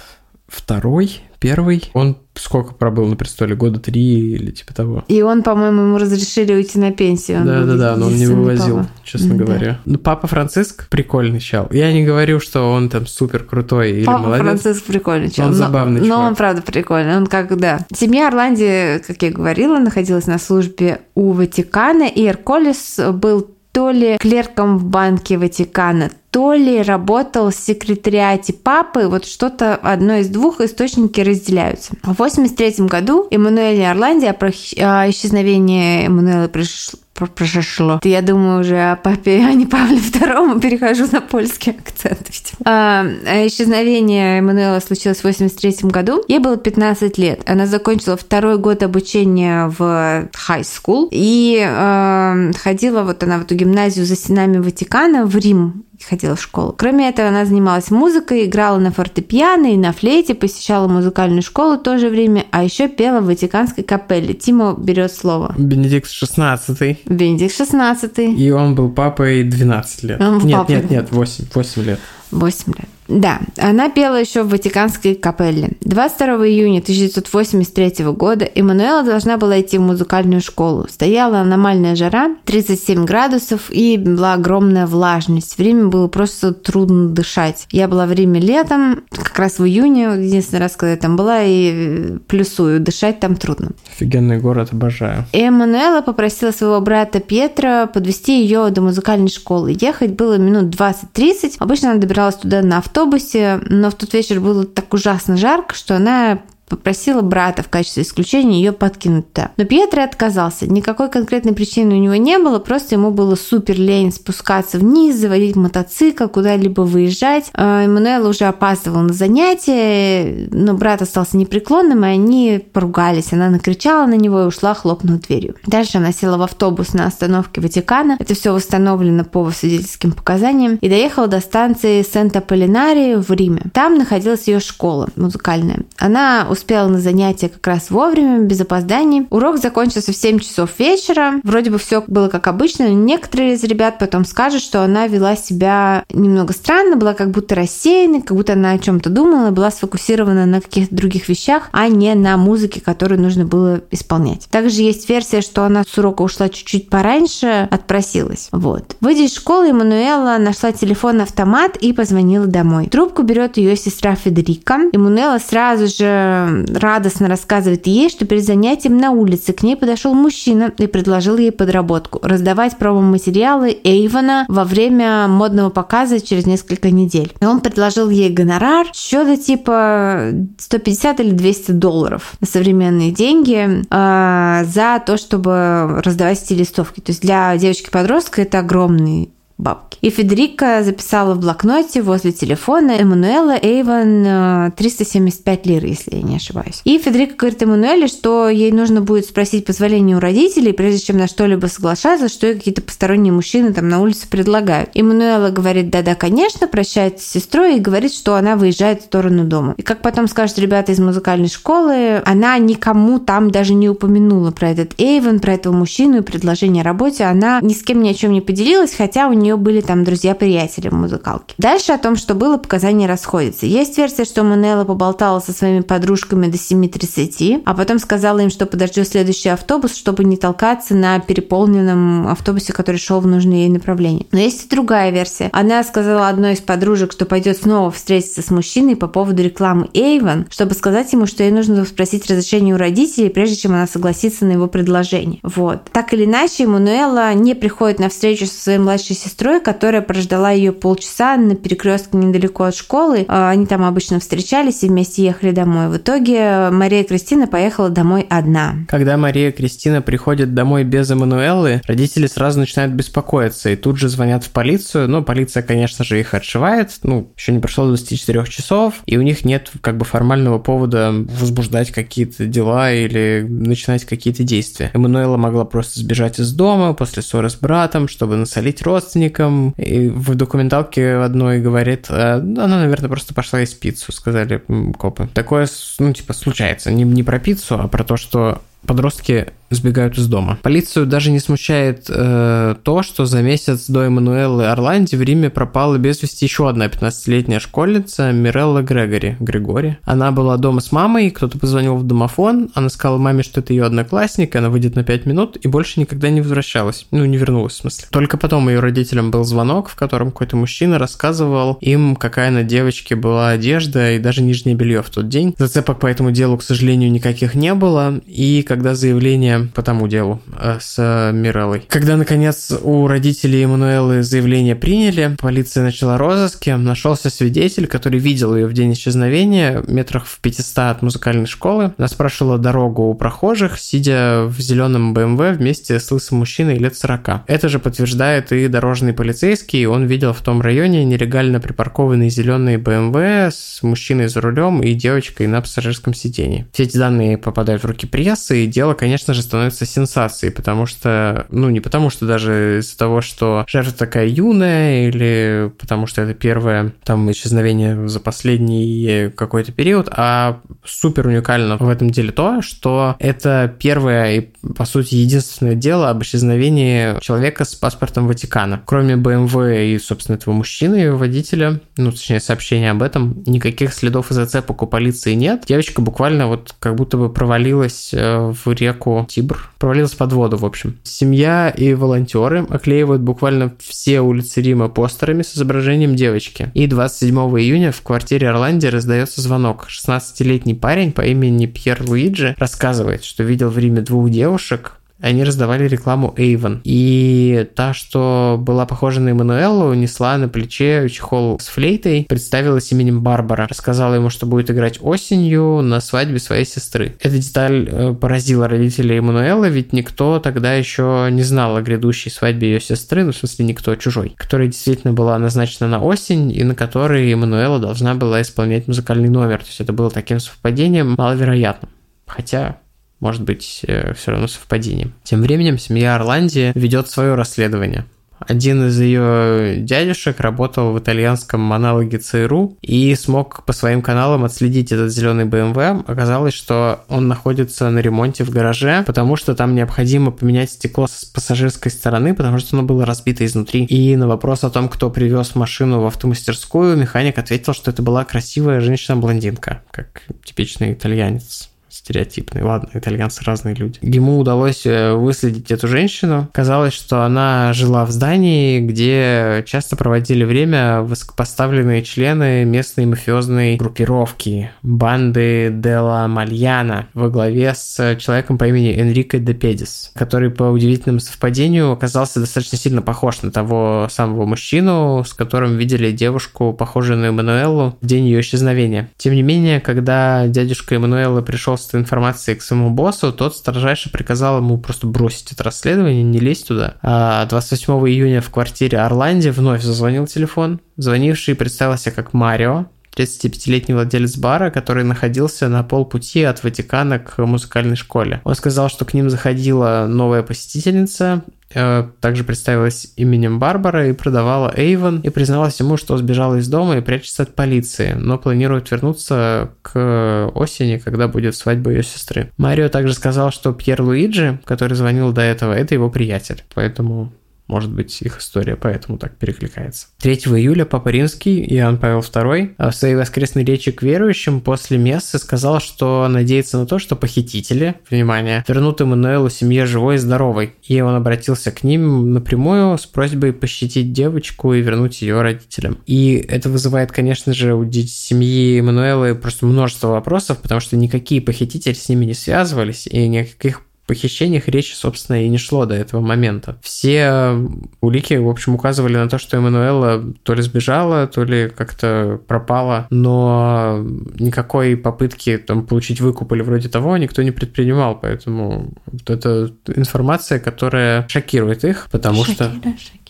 второй, первый. Он сколько пробыл на престоле? Года три или типа того. И он, по-моему, ему разрешили уйти на пенсию. Да-да-да, но он не вывозил, папа. честно да. говоря. Ну, папа Франциск прикольный чел. Я не говорю, что он там супер крутой или папа молодец. Франциск прикольный чел. Он но, забавный Но чувак. он, правда, прикольный. Он как, да. Семья Орланди, как я говорила, находилась на службе у Ватикана, и Эрколес был то ли клерком в банке Ватикана, то ли работал в секретариате папы, вот что-то одно из двух источники разделяются. В 83 году Эммануэль Орланди о исчезновении Эммануэла пришло произошло. Я думаю уже о папе, а не Павле II, перехожу на польский акцент. А, исчезновение Эммануэла случилось в 83 году. Ей было 15 лет. Она закончила второй год обучения в high school и э, ходила вот она в эту гимназию за стенами Ватикана в Рим ходила в школу. Кроме этого, она занималась музыкой, играла на фортепиано и на флейте, посещала музыкальную школу в то же время, а еще пела в Ватиканской капелле. Тимо берет слово. Бенедикт XVI. Бенедикт XVI. И он был папой 12 лет. Он был нет, папой. нет, нет, 8, 8 лет. 8 лет. Да, она пела еще в Ватиканской капелле. 22 июня 1983 года Эммануэла должна была идти в музыкальную школу. Стояла аномальная жара, 37 градусов и была огромная влажность. Время было просто трудно дышать. Я была в Риме летом, как раз в июне, единственный раз, когда я там была, и плюсую, дышать там трудно. Офигенный город, обожаю. Эммануэла попросила своего брата Петра подвести ее до музыкальной школы. Ехать было минут 20-30. Обычно она добиралась туда на автобусе, но в тот вечер было так ужасно жарко, что она попросила брата в качестве исключения ее подкинуть туда. Но Пьетро отказался. Никакой конкретной причины у него не было, просто ему было супер лень спускаться вниз, заводить мотоцикл, куда-либо выезжать. Эммануэл уже опаздывал на занятия, но брат остался непреклонным, и они поругались. Она накричала на него и ушла, хлопнув дверью. Дальше она села в автобус на остановке Ватикана. Это все восстановлено по свидетельским показаниям. И доехала до станции Сента-Полинари в Риме. Там находилась ее школа музыкальная. Она успела на занятия как раз вовремя, без опозданий. Урок закончился в 7 часов вечера. Вроде бы все было как обычно, но некоторые из ребят потом скажут, что она вела себя немного странно, была как будто рассеянной, как будто она о чем-то думала, была сфокусирована на каких-то других вещах, а не на музыке, которую нужно было исполнять. Также есть версия, что она с урока ушла чуть-чуть пораньше, отпросилась. Вот. Выйдя из школы, Эммануэла нашла телефон-автомат и позвонила домой. Трубку берет ее сестра Федерика. Эммануэла сразу же радостно рассказывает ей, что перед занятием на улице к ней подошел мужчина и предложил ей подработку – раздавать промо-материалы Эйвона во время модного показа через несколько недель. И он предложил ей гонорар счета типа 150 или 200 долларов на современные деньги э, за то, чтобы раздавать эти листовки. То есть для девочки-подростка это огромный бабки. И Федерика записала в блокноте возле телефона Эммануэла Эйвен 375 лир, если я не ошибаюсь. И Федерика говорит Эммануэле, что ей нужно будет спросить позволение у родителей, прежде чем на что-либо соглашаться, что ей какие-то посторонние мужчины там на улице предлагают. Эммануэла говорит, да-да, конечно, прощается с сестрой и говорит, что она выезжает в сторону дома. И как потом скажут ребята из музыкальной школы, она никому там даже не упомянула про этот Эйвен, про этого мужчину и предложение о работе. Она ни с кем ни о чем не поделилась, хотя у нее были там друзья-приятели в музыкалке. Дальше о том, что было, показания расходятся. Есть версия, что Манелла поболтала со своими подружками до 7.30, а потом сказала им, что подождет следующий автобус, чтобы не толкаться на переполненном автобусе, который шел в нужное ей направление. Но есть и другая версия. Она сказала одной из подружек, что пойдет снова встретиться с мужчиной по поводу рекламы Avon, чтобы сказать ему, что ей нужно спросить разрешение у родителей, прежде чем она согласится на его предложение. Вот. Так или иначе, Мануэла не приходит на встречу со своей младшей сестрой сестрой, которая прождала ее полчаса на перекрестке недалеко от школы. А, они там обычно встречались и вместе ехали домой. В итоге Мария Кристина поехала домой одна. Когда Мария Кристина приходит домой без Эммануэллы, родители сразу начинают беспокоиться и тут же звонят в полицию. Ну, полиция, конечно же, их отшивает. Ну, еще не прошло 24 часов, и у них нет как бы формального повода возбуждать какие-то дела или начинать какие-то действия. Эммануэла могла просто сбежать из дома после ссоры с братом, чтобы насолить родственникам. И в документалке одной говорит, «А, она, наверное, просто пошла есть пиццу, сказали копы. Такое, ну, типа, случается. Не, не про пиццу, а про то, что подростки сбегают из дома. Полицию даже не смущает э, то, что за месяц до Эммануэлы Орланди в Риме пропала без вести еще одна 15-летняя школьница Мирелла Грегори. Григори. Она была дома с мамой, кто-то позвонил в домофон, она сказала маме, что это ее одноклассник, она выйдет на 5 минут и больше никогда не возвращалась. Ну, не вернулась, в смысле. Только потом ее родителям был звонок, в котором какой-то мужчина рассказывал им, какая на девочке была одежда и даже нижнее белье в тот день. Зацепок по этому делу, к сожалению, никаких не было. И когда заявление по тому делу э, с Миреллой. Когда, наконец, у родителей Эммануэлы заявление приняли, полиция начала розыски, нашелся свидетель, который видел ее в день исчезновения, метрах в 500 от музыкальной школы. Она спрашивала дорогу у прохожих, сидя в зеленом БМВ эм вместе с лысым мужчиной лет 40. Это же подтверждает и дорожный полицейский, он видел в том районе нелегально припаркованный зеленый БМВ эм с мужчиной за рулем и девочкой на пассажирском сидении. Все эти данные попадают в руки прессы, и дело, конечно же, становится сенсацией, потому что, ну, не потому что даже из-за того, что жертва такая юная, или потому что это первое там исчезновение за последний какой-то период, а супер уникально в этом деле то, что это первое и, по сути, единственное дело об исчезновении человека с паспортом Ватикана. Кроме БМВ и, собственно, этого мужчины, водителя, ну, точнее, сообщения об этом, никаких следов и зацепок у полиции нет. Девочка буквально вот как будто бы провалилась э, в реку Тибр провалился под воду, в общем. Семья и волонтеры оклеивают буквально все улицы Рима постерами с изображением девочки. И 27 июня в квартире Орланди раздается звонок. 16-летний парень по имени Пьер Луиджи рассказывает, что видел в Риме двух девушек, они раздавали рекламу Avon. И та, что была похожа на Эммануэллу, несла на плече чехол с флейтой, представилась именем Барбара. Рассказала ему, что будет играть осенью на свадьбе своей сестры. Эта деталь э, поразила родителей Эммануэллы, ведь никто тогда еще не знал о грядущей свадьбе ее сестры, ну, в смысле, никто чужой, которая действительно была назначена на осень, и на которой Эммануэла должна была исполнять музыкальный номер. То есть это было таким совпадением маловероятным. Хотя может быть э, все равно совпадением. Тем временем семья Орландии ведет свое расследование. Один из ее дядюшек работал в итальянском аналоге ЦРУ и смог по своим каналам отследить этот зеленый BMW. Оказалось, что он находится на ремонте в гараже, потому что там необходимо поменять стекло с пассажирской стороны, потому что оно было разбито изнутри. И на вопрос о том, кто привез машину в автомастерскую, механик ответил, что это была красивая женщина-блондинка, как типичный итальянец стереотипный. Ладно, итальянцы разные люди. Ему удалось э, выследить эту женщину. Казалось, что она жила в здании, где часто проводили время высокопоставленные члены местной мафиозной группировки банды Дела Мальяна во главе с человеком по имени Энрико де Педис, который по удивительному совпадению оказался достаточно сильно похож на того самого мужчину, с которым видели девушку, похожую на Эммануэлу, в день ее исчезновения. Тем не менее, когда дядюшка Эммануэла пришел с информацией к своему боссу, тот строжайше приказал ему просто бросить это расследование, не лезть туда. А 28 июня в квартире Орланди вновь зазвонил телефон. Звонивший представился как Марио, 35-летний владелец бара, который находился на полпути от Ватикана к музыкальной школе. Он сказал, что к ним заходила новая посетительница, Э, также представилась именем Барбара и продавала Эйвен, и призналась ему, что сбежала из дома и прячется от полиции, но планирует вернуться к осени, когда будет свадьба ее сестры. Марио также сказал, что Пьер Луиджи, который звонил до этого, это его приятель, поэтому может быть, их история поэтому так перекликается. 3 июля Папа Римский Иоанн Павел II в своей воскресной речи к верующим после мессы сказал, что надеется на то, что похитители, внимание, вернут Эммануэлу семье живой и здоровой. И он обратился к ним напрямую с просьбой пощадить девочку и вернуть ее родителям. И это вызывает, конечно же, у семьи Эммануэлы просто множество вопросов, потому что никакие похитители с ними не связывались, и никаких похищениях речи, собственно, и не шло до этого момента. Все улики, в общем, указывали на то, что Эммануэла то ли сбежала, то ли как-то пропала, но никакой попытки там получить выкуп или вроде того никто не предпринимал, поэтому вот эта информация, которая шокирует их, потому Шакира, что... Шакира.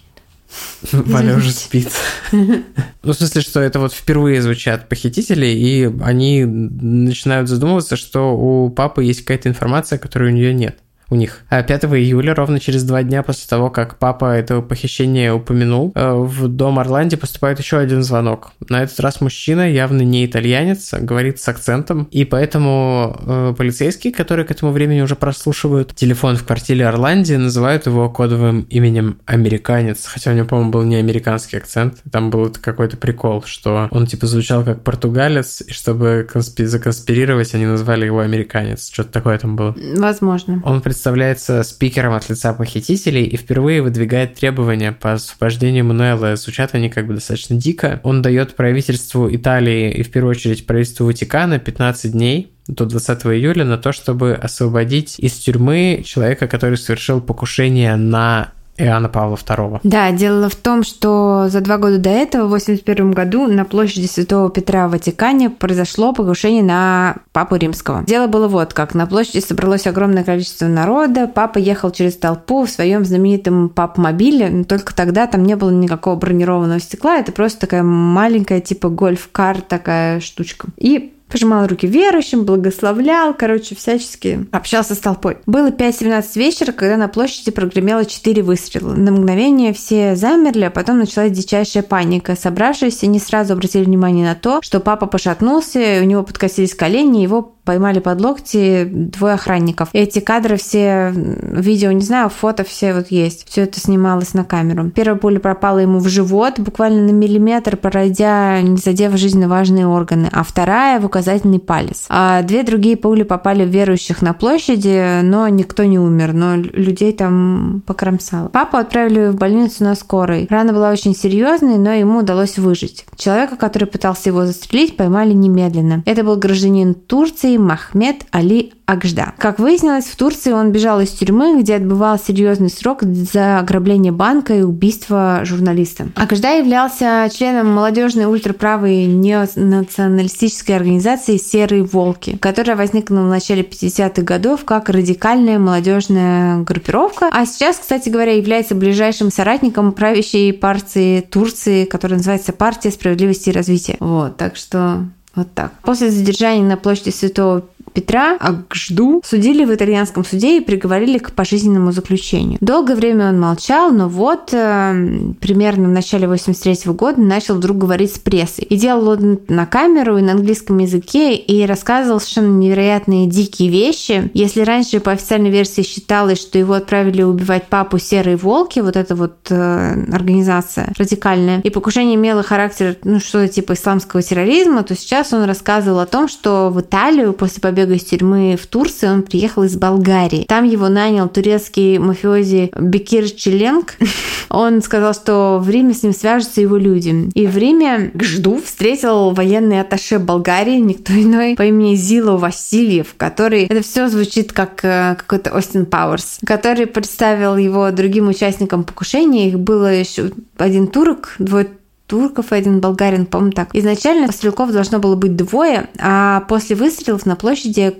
Валя уже спит. Ну, в смысле, что это вот впервые звучат похитители, и они начинают задумываться, что у папы есть какая-то информация, которой у нее нет у них. А 5 июля, ровно через два дня после того, как папа этого похищения упомянул, э, в дом Орланди поступает еще один звонок. На этот раз мужчина, явно не итальянец, говорит с акцентом, и поэтому э, полицейские, которые к этому времени уже прослушивают телефон в квартире Орланди, называют его кодовым именем американец, хотя у него, по-моему, был не американский акцент, там был какой-то прикол, что он типа звучал как португалец, и чтобы конспи- законспирировать, они назвали его американец, что-то такое там было. Возможно. Он представляется спикером от лица похитителей и впервые выдвигает требования по освобождению Мануэла. Звучат они как бы достаточно дико. Он дает правительству Италии и в первую очередь правительству Ватикана 15 дней до 20 июля на то, чтобы освободить из тюрьмы человека, который совершил покушение на Иоанна Павла II. Да, дело в том, что за два года до этого, в 81 году, на площади Святого Петра в Ватикане произошло покушение на Папу Римского. Дело было вот как. На площади собралось огромное количество народа, папа ехал через толпу в своем знаменитом пап-мобиле, но только тогда там не было никакого бронированного стекла, это просто такая маленькая типа гольф-кар такая штучка. И пожимал руки верующим, благословлял, короче, всячески общался с толпой. Было 5-17 вечера, когда на площади прогремело 4 выстрела. На мгновение все замерли, а потом началась дичайшая паника. Собравшиеся не сразу обратили внимание на то, что папа пошатнулся, у него подкосились колени, его поймали под локти двое охранников. Эти кадры все, видео, не знаю, фото все вот есть. Все это снималось на камеру. Первая пуля пропала ему в живот, буквально на миллиметр, пройдя, не задев жизненно важные органы, а вторая в указательный палец. А две другие пули попали в верующих на площади, но никто не умер, но людей там покромсало. Папу отправили в больницу на скорой. Рана была очень серьезной, но ему удалось выжить. Человека, который пытался его застрелить, поймали немедленно. Это был гражданин Турции Махмед Али Акжда. Как выяснилось, в Турции он бежал из тюрьмы, где отбывал серьезный срок за ограбление банка и убийство журналиста. Акжда являлся членом молодежной ультраправой неонационалистической организации «Серые волки», которая возникла в начале 50-х годов как радикальная молодежная группировка, а сейчас, кстати говоря, является ближайшим соратником правящей партии Турции, которая называется «Партия справедливости и развития». Вот, так что вот так. После задержания на площади Святого Петра Агжду судили в итальянском суде и приговорили к пожизненному заключению. Долгое время он молчал, но вот э, примерно в начале 83 года начал вдруг говорить с прессой. И делал он на камеру и на английском языке и рассказывал совершенно невероятные дикие вещи. Если раньше по официальной версии считалось, что его отправили убивать папу серые волки, вот эта вот э, организация радикальная, и покушение имело характер, ну, что-то типа исламского терроризма, то сейчас он рассказывал о том, что в Италию после побега побега из тюрьмы в Турции, он приехал из Болгарии. Там его нанял турецкий мафиози Бекир Челенг. Он сказал, что в Риме с ним свяжутся его люди. И в Риме Гжду встретил военный атташе Болгарии, никто иной, по имени Зило Васильев, который... Это все звучит как э, какой-то Остин Пауэрс, который представил его другим участникам покушения. Их было еще один турок, двое турков и один болгарин, по-моему, так. Изначально стрелков должно было быть двое, а после выстрелов на площади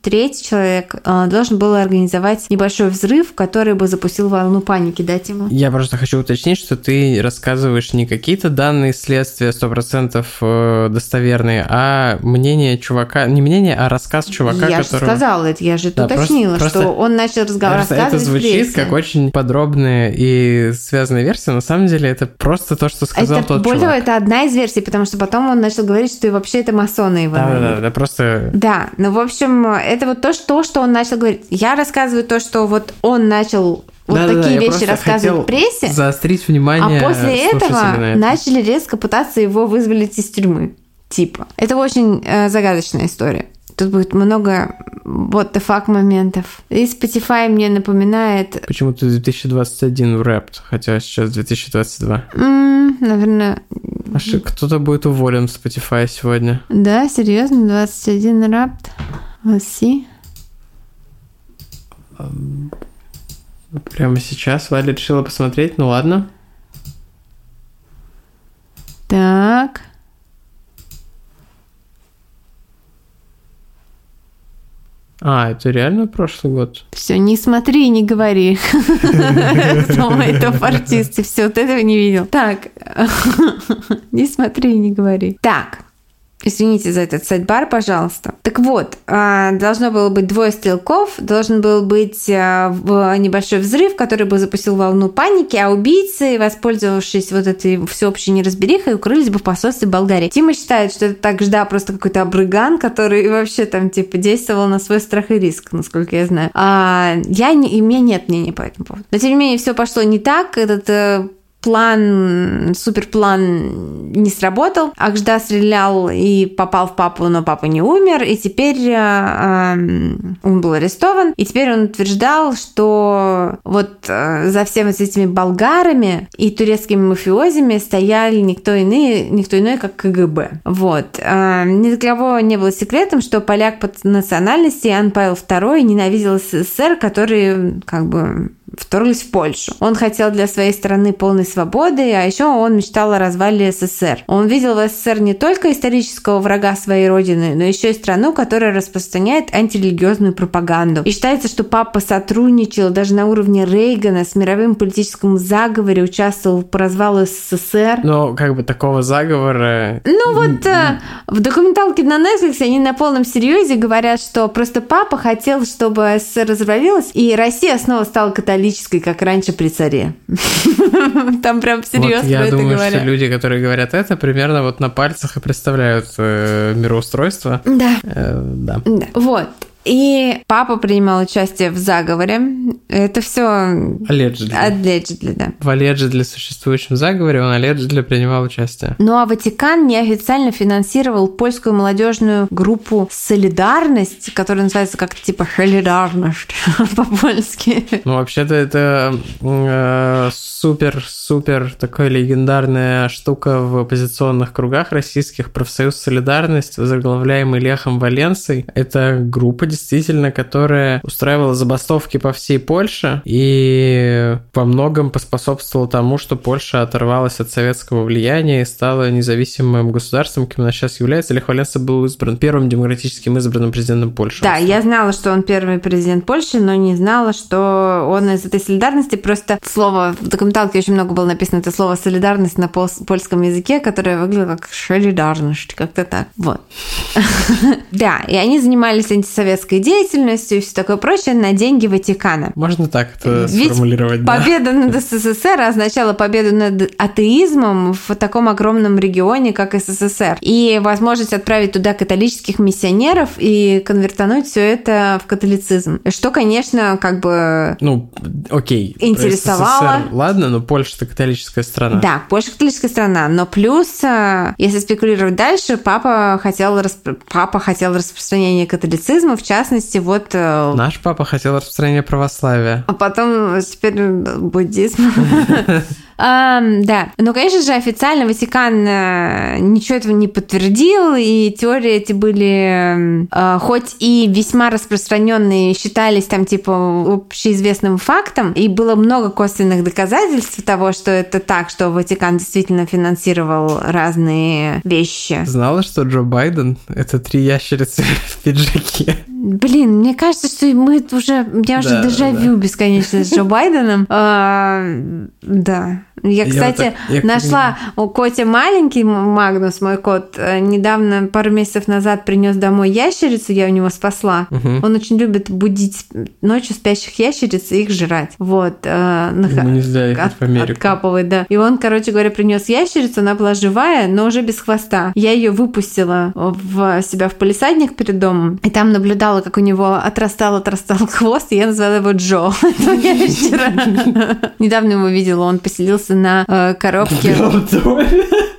третий человек э, должен был организовать небольшой взрыв, который бы запустил волну паники, да, Тима? Я просто хочу уточнить, что ты рассказываешь не какие-то данные следствия 100% э, достоверные, а мнение чувака, не мнение, а рассказ чувака, я которого... же сказала это, я же Да, уточнила, просто- что просто- он начал разговор рассказывать это звучит прессе. как очень подробная и связанная версия. На самом деле это просто то, что сказал это, тот более того, чувак. это одна из версий, потому что потом он начал говорить, что и вообще это масоны его Да, да, да, да, просто Да, ну, в общем, это вот то, что, что он начал говорить. Я рассказываю то, что вот он начал вот Да-да-да, такие я вещи рассказывать в прессе, заострить а внимание после этого на этом. начали резко пытаться его вызволить из тюрьмы. Типа. Это очень э, загадочная история. Тут будет много what the fuck моментов. И Spotify мне напоминает, Почему-то 2021 в рэп, хотя сейчас 2022. м, наверное, А кто-то будет уволен в Spotify сегодня. да, серьезно, 21 рапт. Let's see. Прямо сейчас Валя решила посмотреть, ну ладно. Так. А, это реально прошлый год? Все, не смотри, не говори. Мой топ-артист, все, вот этого не видел. Так, не смотри, не говори. Так, Извините за этот сайт-бар, пожалуйста. Так вот, а, должно было быть двое стрелков, должен был быть а, небольшой взрыв, который бы запустил волну паники, а убийцы, воспользовавшись вот этой всеобщей неразберихой, укрылись бы в посольстве Болгарии. Тима считает, что это также, да, просто какой-то обрыган, который вообще там, типа, действовал на свой страх и риск, насколько я знаю. А я не, и у меня нет мнения по этому поводу. Но, тем не менее, все пошло не так. Этот э, план, суперплан не сработал. Акжда стрелял и попал в папу, но папа не умер, и теперь э, эм, он был арестован. И теперь он утверждал, что вот э, за всеми этими болгарами и турецкими мафиозами стояли никто иной, никто иной, как КГБ. Вот. Э, ни для кого не было секретом, что поляк по национальности Иоанн Павел II ненавидел СССР, который как бы вторглись в Польшу. Он хотел для своей страны полной свободы, а еще он мечтал о развале СССР. Он видел в СССР не только исторического врага своей родины, но еще и страну, которая распространяет антирелигиозную пропаганду. И считается, что папа сотрудничал даже на уровне Рейгана с мировым политическим заговоре, участвовал по развалу СССР. Но как бы такого заговора... Ну вот э, в документалке на Netflix они на полном серьезе говорят, что просто папа хотел, чтобы СССР развалилась, и Россия снова стала католической католической, как раньше при царе. Там прям серьезно Я думаю, что люди, которые говорят это, примерно вот на пальцах и представляют э, мироустройство. Да. Э, да. Да. Вот. И папа принимал участие в заговоре. Это все allegedly. allegedly, да. В allegedly существующем заговоре он allegedly принимал участие. Ну а Ватикан неофициально финансировал польскую молодежную группу «Солидарность», которая называется как типа «Солидарность» по-польски. Ну вообще-то это э, супер-супер такая легендарная штука в оппозиционных кругах российских. Профсоюз «Солидарность», возглавляемый Лехом Валенсой. Это группа действительно, которая устраивала забастовки по всей Польше и во многом поспособствовала тому, что Польша оторвалась от советского влияния и стала независимым государством, кем она сейчас является. Лех Валенса был избран первым демократическим избранным президентом Польши. Да, я знала, что он первый президент Польши, но не знала, что он из этой солидарности просто слово в документалке очень много было написано это слово солидарность на польском языке, которое выглядело как солидарность, как-то так. Вот. Да, и они занимались антисоветской деятельностью и все такое прочее на деньги Ватикана. Можно так это Ведь сформулировать, да? победа над СССР означала победу над атеизмом в таком огромном регионе, как СССР. И возможность отправить туда католических миссионеров и конвертануть все это в католицизм. Что, конечно, как бы... Ну, окей. Интересовало. СССР, ладно, но Польша это католическая страна. Да, Польша католическая страна. Но плюс, э, если спекулировать дальше, папа хотел, расп... папа хотел распространения католицизма, в частности, вот... Э, Наш папа хотел распространения православия. А потом теперь буддизм. Да, но, конечно же, официально Ватикан э, ничего этого не подтвердил, и теории эти были э, хоть и весьма распространенные, считались там типа общеизвестным фактом, и было много косвенных доказательств того, что это так, что Ватикан действительно финансировал разные вещи. Знала, что Джо Байден — это три ящерицы в пиджаке? Блин, мне кажется, что мы уже... У меня уже да, дежавю да. бесконечно с Джо Байденом. А, да. Я, кстати, я так, я... нашла у Коти маленький Магнус, мой кот, э, недавно, пару месяцев назад принес домой ящерицу, я у него спасла. Угу. Он очень любит будить ночью спящих ящериц и их жрать. Вот. Э, Ему нельзя их от, в Америку. Откапывать, да. И он, короче говоря, принес ящерицу, она была живая, но уже без хвоста. Я ее выпустила в себя в полисадник перед домом, и там наблюдала, как у него отрастал, отрастал хвост, и я назвала его Джо. Недавно его видела, он поселился поселился на э, коробке.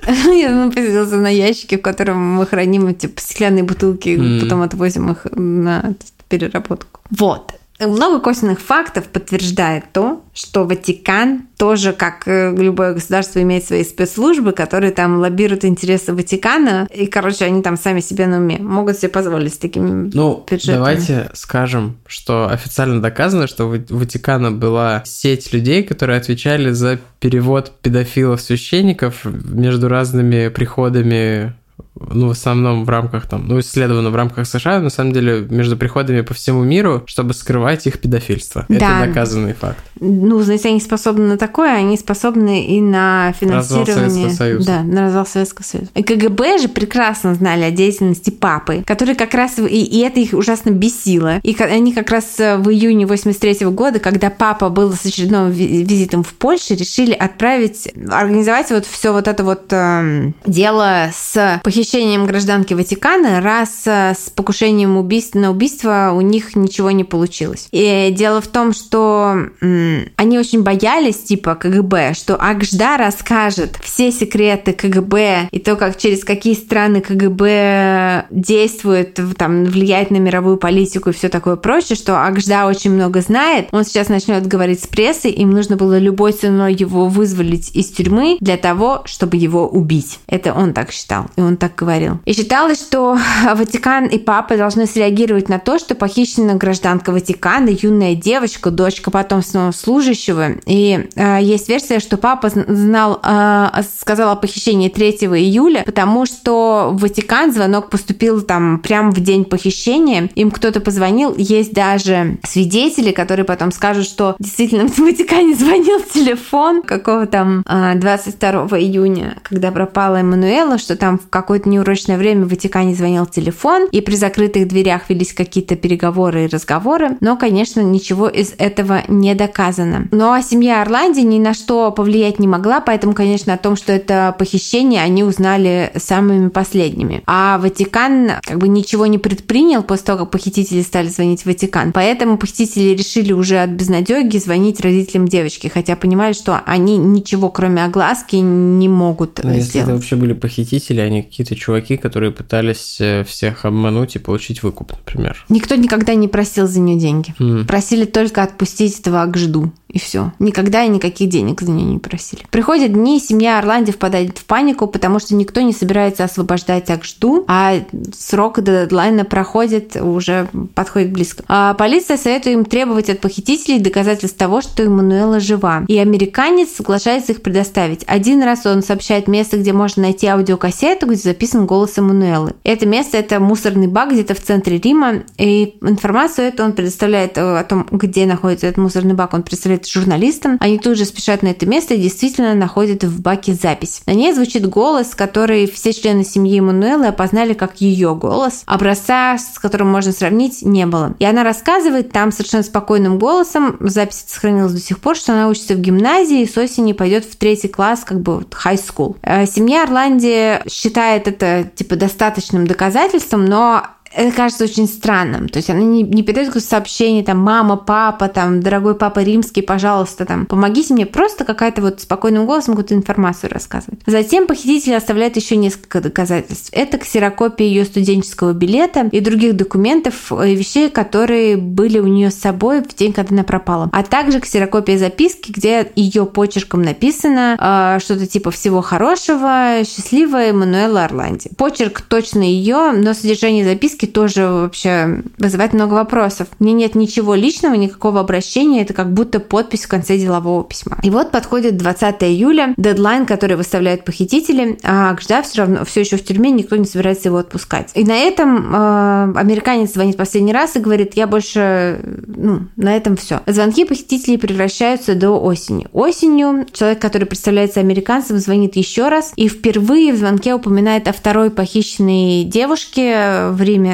Я поселился на ящике, в котором мы храним эти стеклянные бутылки, потом отвозим их на переработку. Вот. Много косвенных фактов подтверждает то, что Ватикан тоже, как э, любое государство, имеет свои спецслужбы, которые там лоббируют интересы Ватикана, и, короче, они там сами себе на уме могут себе позволить с такими Ну, бюджетами. давайте скажем, что официально доказано, что у Ватикана была сеть людей, которые отвечали за перевод педофилов-священников между разными приходами ну, в основном в рамках там, ну, исследовано в рамках США, на самом деле, между приходами по всему миру, чтобы скрывать их педофильство. Да. Это доказанный факт. Ну, знаете, они способны на такое, они способны и на Развал финансирование. Советского Союза. Да, на развал Советского Союза. И КГБ же прекрасно знали о деятельности папы, который как раз, и, и это их ужасно бесило. И они как раз э, в июне 83 года, когда папа был с очередным ви- визитом в Польше, решили отправить, организовать вот все вот это вот эм, дело с похищением гражданки Ватикана, раз э, с покушением убийств на убийство у них ничего не получилось. И дело в том, что м, они очень боялись, типа, КГБ, что Акжда расскажет все секреты КГБ и то, как через какие страны КГБ действует, там, влияет на мировую политику и все такое прочее, что Акжда очень много знает. Он сейчас начнет говорить с прессой, им нужно было любой ценой его вызволить из тюрьмы для того, чтобы его убить. Это он так считал, и он так говорил. И считалось, что Ватикан и папа должны среагировать на то, что похищена гражданка Ватикана, юная девочка, дочка потомственного служащего. И э, есть версия, что папа зн- знал, э, сказал о похищении 3 июля, потому что в Ватикан звонок поступил там прямо в день похищения. Им кто-то позвонил. Есть даже свидетели, которые потом скажут, что действительно в Ватикане звонил телефон какого там а, 22 июня, когда пропала Эммануэла, что там в какое-то неурочное время в Ватикане звонил телефон, и при закрытых дверях велись какие-то переговоры и разговоры, но, конечно, ничего из этого не доказано. Ну а семья Орланди ни на что повлиять не могла, поэтому, конечно, о том, что это похищение, они узнали самыми последними. А Ватикан как бы ничего не предпринял после того, как похитители стали звонить в Ватикан. Поэтому похитители решили уже от безнадеги звонить родителям девочки, хотя понимали, что они ничего, кроме огласки, не могут Но э, если это сделать. вообще были похитители, а не какие-то чуваки, которые пытались э, всех обмануть и получить выкуп, например. Никто никогда не просил за нее деньги. М. Просили только отпустить этого Акжду. И все. Никогда и никаких денег за нее не просили. Приходят дни, семья Орланди впадает в панику, потому что никто не собирается освобождать Акжду, а срок до дедлайна проходит, уже подходит близко. А полиция советует им требовать от похитителей доказательств того, что Эммануэла жива. И американец соглашается их предоставить. Один раз он сообщает место, где можно найти аудиокассету, где записан голос Эммануэлы. Это место – это мусорный бак где-то в центре Рима, и информацию эту он предоставляет э, о том, где находится этот мусорный бак, он представляет журналистам. Они тут же спешат на это место и действительно находят в баке запись. На ней звучит голос, который все члены семьи Эммануэлы опознали как ее голос. Образца, с которым можно сравнить, не было. И она рассказывает там совершенно спокойным голосом, запись сохранилась до сих пор, что она учится в гимназии и с осени пойдет в третий класс, как бы high school. Э, Семья Орланди считает это типа достаточным доказательством, но это кажется очень странным. То есть она не, не передает какое-то сообщение, там, мама, папа, там, дорогой папа римский, пожалуйста, там, помогите мне. Просто какая-то вот спокойным голосом какую-то информацию рассказывает. Затем похитители оставляют еще несколько доказательств. Это ксерокопия ее студенческого билета и других документов, э, вещей, которые были у нее с собой в день, когда она пропала. А также ксерокопия записки, где ее почерком написано э, что-то типа «Всего хорошего, счастливая Эммануэла Орланди». Почерк точно ее, но содержание записки тоже вообще вызывает много вопросов. Мне нет ничего личного, никакого обращения, это как будто подпись в конце делового письма. И вот подходит 20 июля, дедлайн, который выставляют похитители, а Гжда все равно все еще в тюрьме, никто не собирается его отпускать. И на этом э, американец звонит последний раз и говорит, я больше, ну, на этом все. Звонки похитителей превращаются до осени. Осенью человек, который представляется американцем, звонит еще раз и впервые в звонке упоминает о второй похищенной девушке в Риме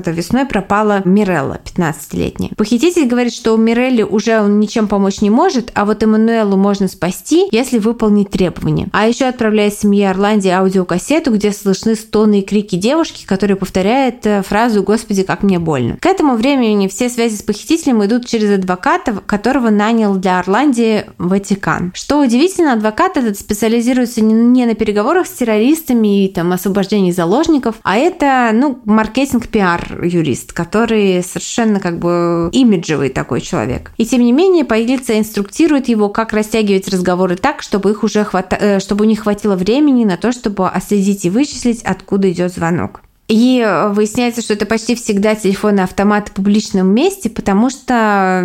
когда весной пропала Мирелла, 15-летняя. Похититель говорит, что у Мирелли уже он ничем помочь не может, а вот Эммануэлу можно спасти, если выполнить требования. А еще отправляет семье Орланди аудиокассету, где слышны стоны и крики девушки, которая повторяет э, фразу «Господи, как мне больно». К этому времени все связи с похитителем идут через адвоката, которого нанял для Орландии Ватикан. Что удивительно, адвокат этот специализируется не на переговорах с террористами и там освобождении заложников, а это, ну, маркетинг, пиар-юрист, который совершенно как бы имиджевый такой человек. И тем не менее, полиция инструктирует его, как растягивать разговоры так, чтобы их уже хвата... Э, чтобы у них хватило времени на то, чтобы отследить и вычислить, откуда идет звонок. И выясняется, что это почти всегда телефонный автомат в публичном месте, потому что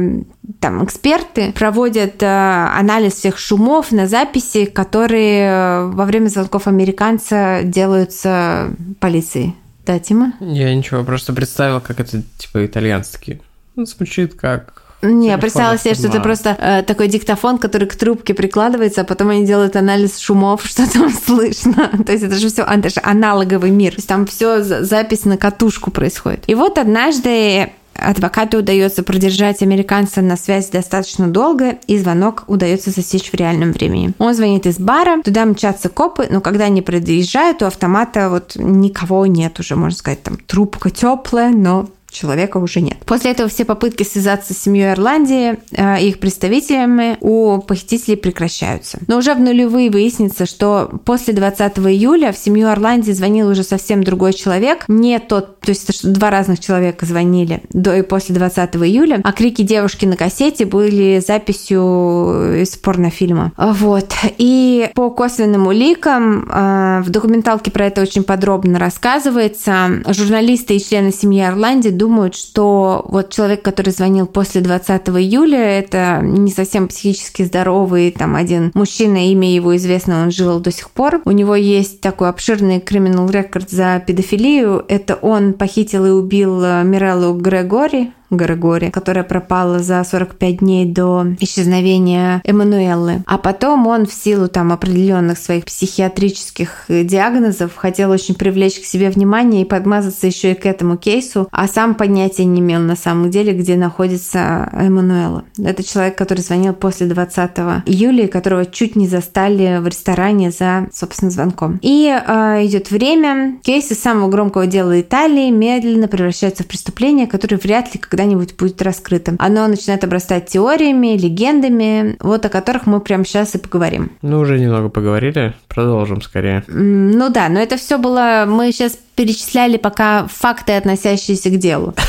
там эксперты проводят э, анализ всех шумов на записи, которые э, во время звонков американца делаются полицией. Да, Тима? Я ничего, просто представил, как это типа итальянский. Ну, звучит как не, я представила себе, что это просто э, такой диктофон, который к трубке прикладывается, а потом они делают анализ шумов, что там слышно. То есть это же все это же аналоговый мир. То есть там все запись на катушку происходит. И вот однажды Адвокату удается продержать американца на связи достаточно долго, и звонок удается засечь в реальном времени. Он звонит из бара, туда мчатся копы, но когда они приезжают, у автомата вот никого нет уже, можно сказать, там трубка теплая, но человека уже нет. После этого все попытки связаться с семьей Ирландии э, и их представителями у похитителей прекращаются. Но уже в нулевые выяснится, что после 20 июля в семью Ирландии звонил уже совсем другой человек, не тот, то есть два разных человека звонили до и после 20 июля, а крики девушки на кассете были записью из порнофильма. Вот. И по косвенным уликам э, в документалке про это очень подробно рассказывается. Журналисты и члены семьи Ирландии думают, что вот человек, который звонил после 20 июля, это не совсем психически здоровый, там один мужчина, имя его известно, он жил до сих пор. У него есть такой обширный криминал рекорд за педофилию. Это он похитил и убил Миреллу Грегори, Григория, которая пропала за 45 дней до исчезновения Эммануэллы. А потом он в силу там определенных своих психиатрических диагнозов хотел очень привлечь к себе внимание и подмазаться еще и к этому кейсу, а сам понятия не имел на самом деле, где находится Эммануэла. Это человек, который звонил после 20 июля, которого чуть не застали в ресторане за, собственно, звонком. И э, идет время, кейсы самого громкого дела Италии медленно превращаются в преступление, которое вряд ли когда когда-нибудь будет раскрыто. Оно начинает обрастать теориями, легендами, вот о которых мы прямо сейчас и поговорим. Ну, уже немного поговорили, продолжим скорее. Ну да, но это все было... Мы сейчас перечисляли пока факты, относящиеся к делу.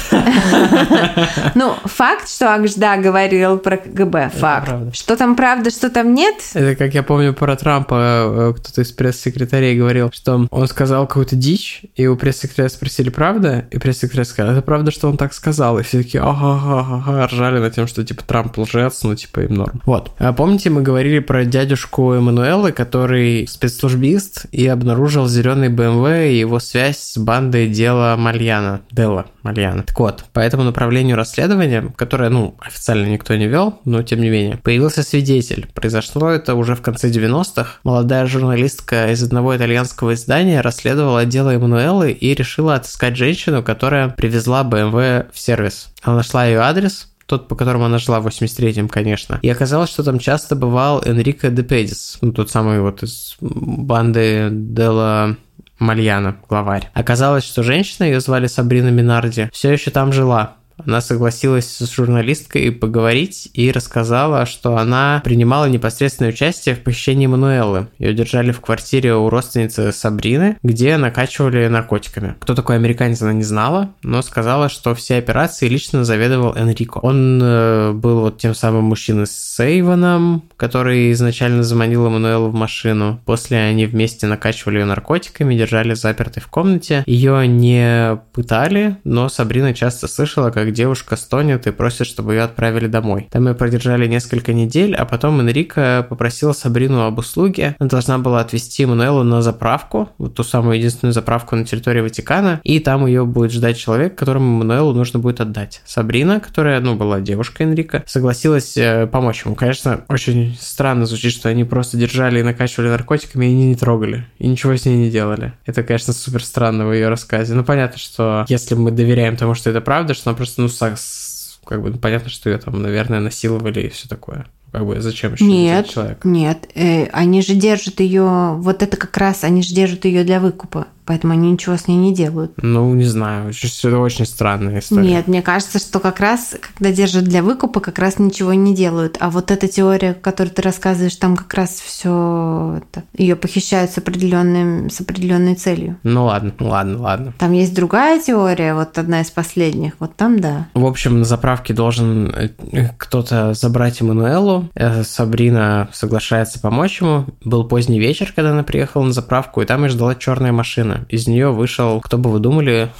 Ну, факт, что Акжда говорил про КГБ, факт. Что там правда, что там нет? Это как я помню про Трампа, э, кто-то из пресс-секретарей говорил, что он сказал какую-то дичь, и у пресс-секретаря спросили, правда? И пресс-секретарь сказал, это правда, что он так сказал? И все такие, ага-ага-ага, ржали на тем, что типа Трамп лжец, ну типа им норм. Вот. А помните, мы говорили про дядюшку Эммануэлы, который спецслужбист и обнаружил зеленый БМВ и его связь связь с бандой дела Мальяна, Дела Мальяна. Так вот, по этому направлению расследования, которое, ну, официально никто не вел, но тем не менее, появился свидетель. Произошло это уже в конце 90-х. Молодая журналистка из одного итальянского издания расследовала дело Эммануэлы и решила отыскать женщину, которая привезла BMW в сервис. Она нашла ее адрес, тот, по которому она жила в 83-м, конечно. И оказалось, что там часто бывал Энрико де Педис, ну, тот самый вот из банды Дела Мальяна, главарь. Оказалось, что женщина, ее звали Сабрина Минарди, все еще там жила. Она согласилась с журналисткой поговорить и рассказала, что она принимала непосредственное участие в похищении Мануэллы. Ее держали в квартире у родственницы Сабрины, где накачивали наркотиками. Кто такой американец, она не знала, но сказала, что все операции лично заведовал Энрико. Он э, был вот тем самым мужчиной с Эйвоном, который изначально заманил Мануэлу в машину. После они вместе накачивали ее наркотиками, держали запертой в комнате. Ее не пытали, но Сабрина часто слышала, как как девушка стонет и просит, чтобы ее отправили домой. Там ее продержали несколько недель, а потом Энрика попросила Сабрину об услуге. Она должна была отвезти Мануэлу на заправку, вот ту самую единственную заправку на территории Ватикана, и там ее будет ждать человек, которому Мануэлу нужно будет отдать. Сабрина, которая, ну, была девушка Энрика, согласилась э, помочь ему. Конечно, очень странно звучит, что они просто держали и накачивали наркотиками, и они не трогали, и ничего с ней не делали. Это, конечно, супер странно в ее рассказе. Ну, понятно, что если мы доверяем тому, что это правда, что она просто ну, как бы, ну, понятно, что ее там, наверное, насиловали и все такое. Как бы зачем еще нет, человек? Нет, э, они же держат ее, вот это как раз, они же держат ее для выкупа. Поэтому они ничего с ней не делают. Ну, не знаю, это очень странная история. Нет, мне кажется, что как раз, когда держат для выкупа, как раз ничего не делают. А вот эта теория, которую ты рассказываешь, там как раз все это, ее похищают с, определенным, с определенной целью. Ну ладно, ладно, ладно. Там есть другая теория, вот одна из последних, вот там да. В общем, на заправке должен э, кто-то забрать Эммануэлу. Э, Сабрина соглашается помочь ему. Был поздний вечер, когда она приехала на заправку, и там ее ждала черная машина. Из нее вышел, кто бы вы думали,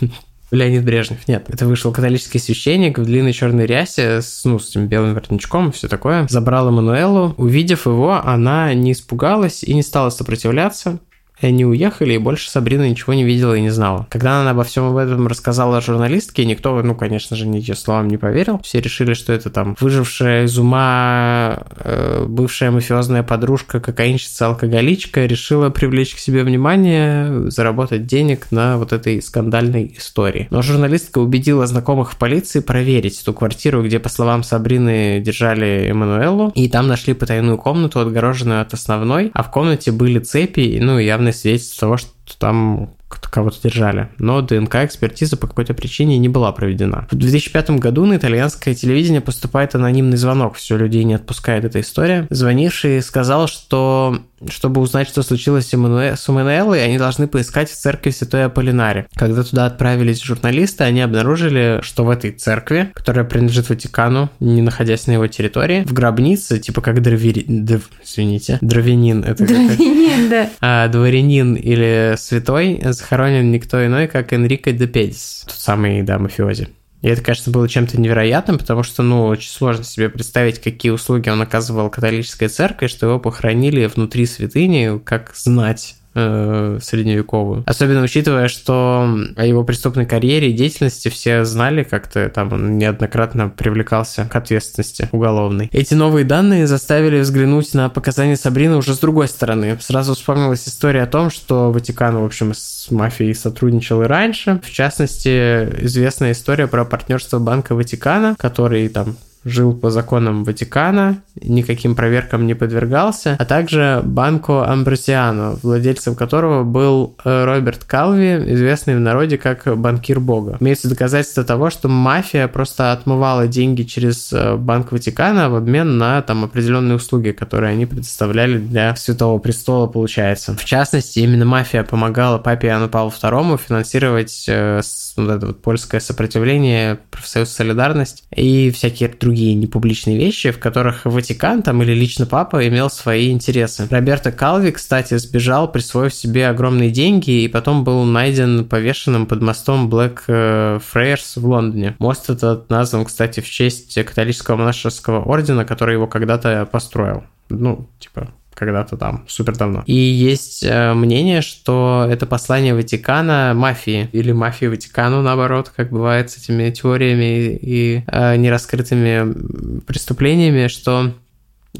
Леонид Брежнев. Нет, это вышел католический священник в длинной черной рясе с, ну, с этим белым воротничком и все такое. Забрал Эммануэлу. Увидев его, она не испугалась и не стала сопротивляться. И они уехали, и больше Сабрина ничего не видела и не знала. Когда она обо всем об этом рассказала журналистке, никто, ну, конечно же, ее словам не поверил. Все решили, что это там выжившая из ума э, бывшая мафиозная подружка, кокаинщица, алкоголичка решила привлечь к себе внимание, заработать денег на вот этой скандальной истории. Но журналистка убедила знакомых в полиции проверить эту квартиру, где, по словам Сабрины, держали Эммануэлу, и там нашли потайную комнату, отгороженную от основной, а в комнате были цепи, ну, явно явное свидетельство того, что там кого-то держали. Но ДНК-экспертиза по какой-то причине не была проведена. В 2005 году на итальянское телевидение поступает анонимный звонок. Все, людей не отпускает эта история. Звонивший сказал, что чтобы узнать, что случилось с Эммануэлой, они должны поискать в церкви Святой Аполлинаре. Когда туда отправились журналисты, они обнаружили, что в этой церкви, которая принадлежит Ватикану, не находясь на его территории, в грабнице, типа как дровери... Дв... Извините, дровянин. Это дровянин, да. А, дворянин или святой захоронен никто иной, как Энрико де Педис, тот самый, да, мафиози. И это, конечно, было чем-то невероятным, потому что, ну, очень сложно себе представить, какие услуги он оказывал католической церкви, что его похоронили внутри святыни, как знать э, средневековую. Особенно учитывая, что о его преступной карьере и деятельности все знали, как-то там он неоднократно привлекался к ответственности уголовной. Эти новые данные заставили взглянуть на показания Сабрины уже с другой стороны. Сразу вспомнилась история о том, что Ватикан, в общем, с мафией сотрудничал и раньше. В частности, известная история про партнерство Банка Ватикана, который там жил по законам Ватикана, никаким проверкам не подвергался, а также Банко Амбросиано, владельцем которого был э, Роберт Калви, известный в народе как банкир бога. Имеются доказательства того, что мафия просто отмывала деньги через э, Банк Ватикана в обмен на там определенные услуги, которые они предоставляли для Святого Престола, получается. В частности, именно мафия помогала папе Иоанну Павлу II финансировать э, вот это вот польское сопротивление, профсоюз Солидарность и всякие другие другие непубличные вещи, в которых Ватикан там или лично папа имел свои интересы. Роберто Калви, кстати, сбежал, присвоив себе огромные деньги и потом был найден повешенным под мостом Black э, Friars в Лондоне. Мост этот назван, кстати, в честь католического монашеского ордена, который его когда-то построил. Ну, типа, когда-то там, супер давно. И есть э, мнение, что это послание Ватикана мафии, или мафии Ватикану, наоборот, как бывает с этими теориями и э, нераскрытыми преступлениями, что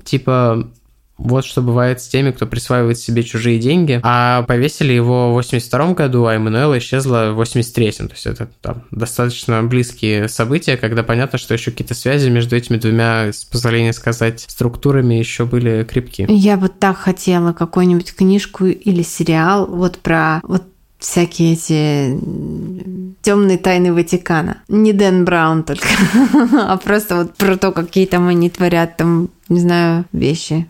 типа вот что бывает с теми, кто присваивает себе чужие деньги. А повесили его в 82 году, а Эммануэла исчезла в 83-м. То есть это там достаточно близкие события, когда понятно, что еще какие-то связи между этими двумя, с позволения сказать, структурами еще были крепкие. Я бы так хотела какую-нибудь книжку или сериал вот про вот всякие эти темные тайны Ватикана. Не Дэн Браун только, а просто вот про то, какие там они творят там, не знаю, вещи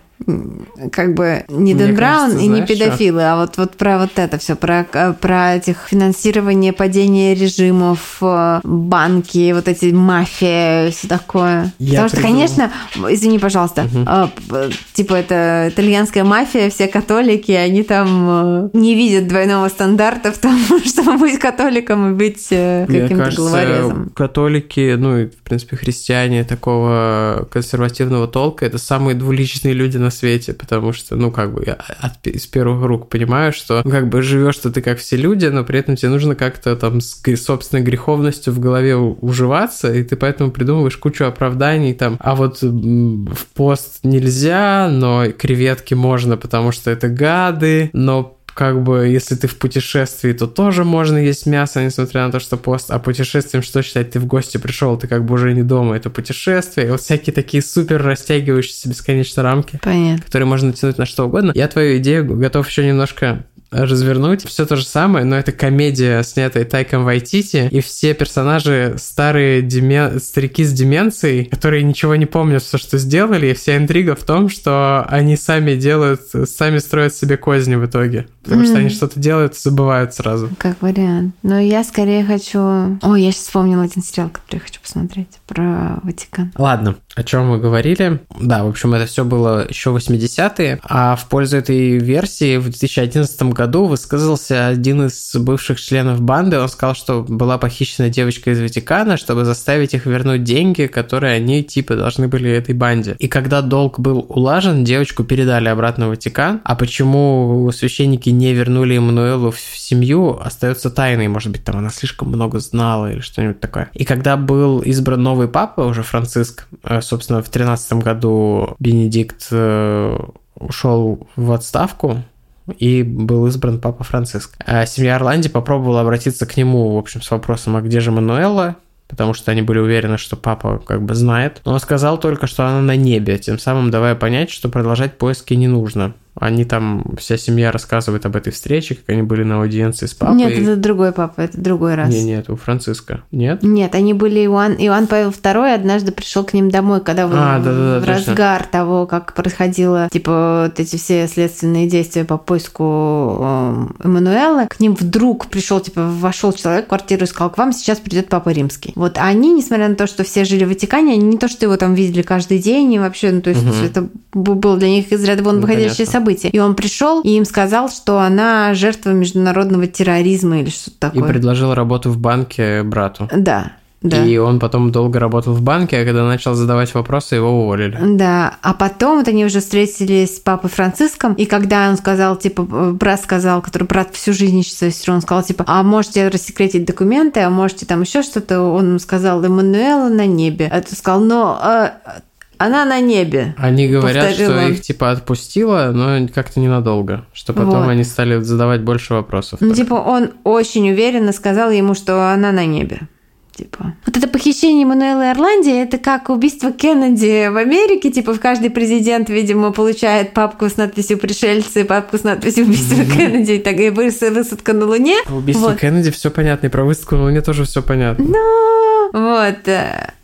как бы не Дэн Браун кажется, и не педофилы, что? а вот, вот про вот это все, про, про этих финансирование, падение режимов, э, банки, вот эти мафия, все такое. Я Потому что, конечно, извини, пожалуйста, угу. типа это итальянская мафия, все католики, они там э, не видят двойного стандарта в том, чтобы быть католиком и быть каким-то главорезом. католики, ну и, в принципе, христиане такого консервативного толка, это самые двуличные люди на свете, потому что, ну, как бы, я от, из первых рук понимаю, что, ну, как бы, живешь ты как все люди, но при этом тебе нужно как-то там с собственной греховностью в голове уживаться, и ты поэтому придумываешь кучу оправданий там, а вот в пост нельзя, но креветки можно, потому что это гады, но как бы, если ты в путешествии, то тоже можно есть мясо, несмотря на то, что пост. А путешествием что считать? Ты в гости пришел, ты как бы уже не дома, это путешествие. И вот всякие такие супер растягивающиеся бесконечно рамки, Понятно. которые можно натянуть на что угодно. Я твою идею готов еще немножко развернуть. Все то же самое, но это комедия, снятая Тайком Вайтити, и все персонажи старые демен... старики с деменцией, которые ничего не помнят, все, что сделали, и вся интрига в том, что они сами делают, сами строят себе козни в итоге. Потому mm. что они что-то делают и забывают сразу. Как вариант. Но я скорее хочу... О, я сейчас вспомнила один сериал, который я хочу посмотреть про Ватикан. Ладно, о чем мы говорили? Да, в общем, это все было еще 80-е, а в пользу этой версии в 2011 году высказался один из бывших членов банды. Он сказал, что была похищена девочка из Ватикана, чтобы заставить их вернуть деньги, которые они типа должны были этой банде. И когда долг был улажен, девочку передали обратно в Ватикан. А почему священники не вернули Эммануэлу в семью, остается тайной. Может быть, там она слишком много знала или что-нибудь такое. И когда был избран новый папа, уже Франциск, э, собственно, в 13 году Бенедикт э, ушел в отставку, и был избран папа Франциск. А семья Орланди попробовала обратиться к нему, в общем, с вопросом, а где же Мануэла? потому что они были уверены, что папа как бы знает. Но он сказал только, что она на небе, тем самым давая понять, что продолжать поиски не нужно. Они там, вся семья рассказывает об этой встрече, как они были на аудиенции с папой. Нет, это другой папа, это другой раз. Нет, нет, у Франциска. Нет? Нет, они были Иоанн, Иоанн Павел II однажды пришел к ним домой, когда а, в, да, да, да, в разгар того, как происходило, типа, вот эти все следственные действия по поиску э, Эммануэла, к ним вдруг пришел, типа, вошел человек в квартиру и сказал, к вам сейчас придет Папа Римский. Вот, а они, несмотря на то, что все жили в Ватикане, они не то, что его там видели каждый день, и вообще, ну, то есть угу. это было для них из ряда вон ну, выходящее событие событие. И он пришел и им сказал, что она жертва международного терроризма или что-то такое. И предложил работу в банке брату. Да. Да. И он потом долго работал в банке, а когда начал задавать вопросы, его уволили. Да, а потом вот они уже встретились с папой Франциском, и когда он сказал, типа, брат сказал, который брат всю жизнь ищет он сказал, типа, а можете рассекретить документы, а можете там еще что-то, он сказал, Эммануэла на небе. Ты сказал, но а, она на небе. Они говорят, что их типа отпустила, но как-то ненадолго. Что потом вот. они стали задавать больше вопросов. Ну, типа, он очень уверенно сказал ему, что она на небе. Типа. Вот это похищение Мануэла Ирландии, это как убийство Кеннеди в Америке. Типа в каждый президент, видимо, получает папку с надписью «Пришельцы», папку с надписью «Убийство mm-hmm. Кеннеди» и так и высадка на Луне. Убийство вот. Кеннеди все понятно, и про высадку на Луне тоже все понятно. Но вот.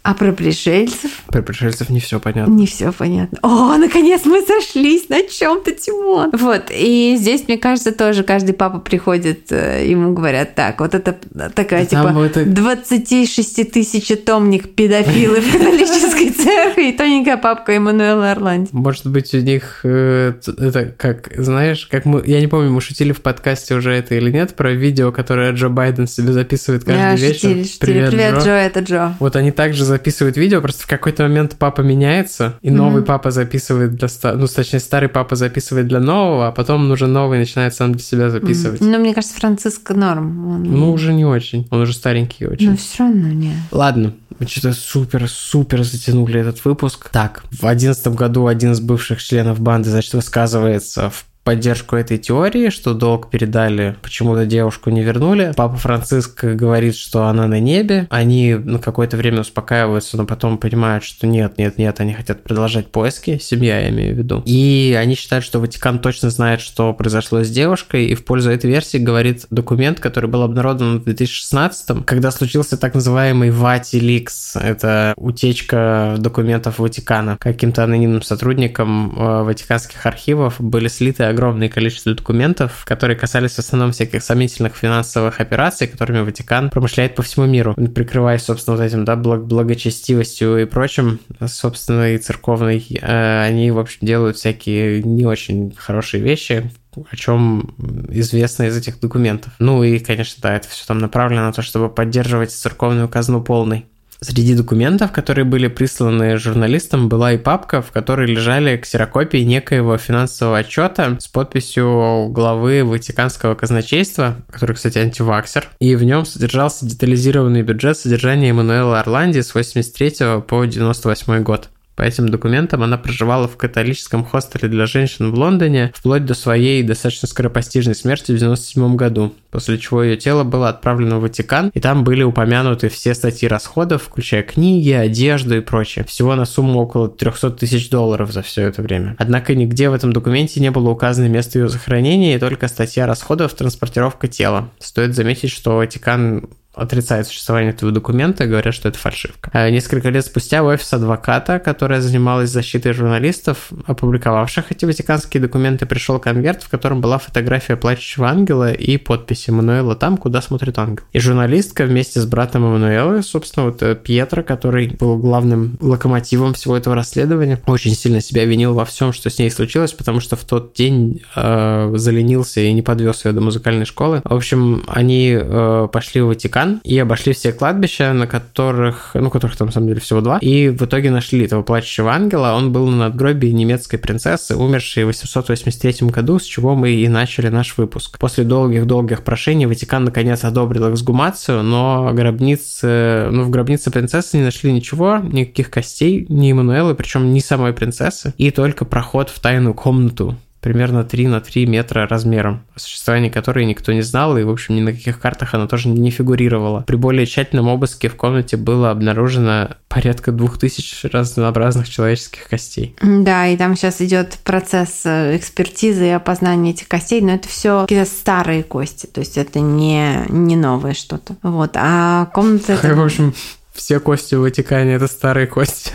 А про пришельцев? Про пришельцев не все понятно. Не все понятно. О, наконец мы сошлись на чем-то, Тимон. Вот. И здесь, мне кажется, тоже каждый папа приходит, э, ему говорят, так, вот это такая, да типа, это... 26 тысяч томник педофилы в католической церкви и тоненькая папка Эммануэла Орланди. Может быть, у них э, это как, знаешь, как мы, я не помню, мы шутили в подкасте уже это или нет, про видео, которое Джо Байден себе записывает каждый вечер. Привет, Привет Джо. Джо, это Джо. Вот они также записывают видео, просто в какой-то момент папа меняется, и mm-hmm. новый папа записывает для... Ну, точнее, старый папа записывает для нового, а потом уже новый начинает сам для себя записывать. Mm-hmm. Ну, мне кажется, Франциско норм. Он... Ну, уже не очень. Он уже старенький очень. Ну, все равно нет. Ладно, мы что-то супер-супер затянули этот выпуск. Так, в одиннадцатом году один из бывших членов банды, значит, высказывается в поддержку этой теории, что долг передали, почему-то девушку не вернули. Папа Франциск говорит, что она на небе. Они на какое-то время успокаиваются, но потом понимают, что нет, нет, нет, они хотят продолжать поиски, семья я имею в виду. И они считают, что Ватикан точно знает, что произошло с девушкой, и в пользу этой версии говорит документ, который был обнародован в 2016 когда случился так называемый Вати Ликс. Это утечка документов Ватикана. Каким-то анонимным сотрудникам э, ватиканских архивов были слиты огромное количество документов, которые касались в основном всяких сомнительных финансовых операций, которыми Ватикан промышляет по всему миру, прикрываясь, собственно, вот этим, да, благ благочестивостью и прочим, собственно, и церковной, э, они, в общем, делают всякие не очень хорошие вещи, о чем известно из этих документов. Ну и, конечно, да, это все там направлено на то, чтобы поддерживать церковную казну полной. Среди документов, которые были присланы журналистам, была и папка, в которой лежали ксерокопии некоего финансового отчета с подписью главы Ватиканского казначейства, который, кстати, антиваксер, и в нем содержался детализированный бюджет содержания Эммануэла Орланди с 83 по 98 год. По этим документам она проживала в католическом хостеле для женщин в Лондоне вплоть до своей достаточно скоропостижной смерти в 97 году, после чего ее тело было отправлено в Ватикан, и там были упомянуты все статьи расходов, включая книги, одежду и прочее. Всего на сумму около 300 тысяч долларов за все это время. Однако нигде в этом документе не было указано место ее захоронения и только статья расходов транспортировка тела. Стоит заметить, что Ватикан отрицает существование этого документа и говорят, что это фальшивка. А несколько лет спустя офис адвоката, которая занималась защитой журналистов, опубликовавших эти ватиканские документы, пришел конверт, в котором была фотография плачущего ангела и подпись Эммануэла там, куда смотрит ангел. И журналистка вместе с братом Эммануэла, собственно, вот э, Пьетро, который был главным локомотивом всего этого расследования, очень сильно себя винил во всем, что с ней случилось, потому что в тот день э, заленился и не подвез ее до музыкальной школы. В общем, они э, пошли в Ватикан Ватикан и обошли все кладбища, на которых, ну, которых там на самом деле всего два, и в итоге нашли этого плачущего ангела. Он был на надгробии немецкой принцессы, умершей в 883 году, с чего мы и начали наш выпуск. После долгих-долгих прошений Ватикан наконец одобрил эксгумацию, но гробницы, ну, в гробнице принцессы не нашли ничего, никаких костей, ни Эммануэлы, причем ни самой принцессы, и только проход в тайную комнату примерно 3 на 3 метра размером, о существовании которой никто не знал, и, в общем, ни на каких картах она тоже не фигурировала. При более тщательном обыске в комнате было обнаружено порядка двух тысяч разнообразных человеческих костей. Да, и там сейчас идет процесс э, экспертизы и опознания этих костей, но это все какие-то старые кости, то есть это не, не новое что-то. Вот, а комната... В общем, все кости в Ватикане это старые кости.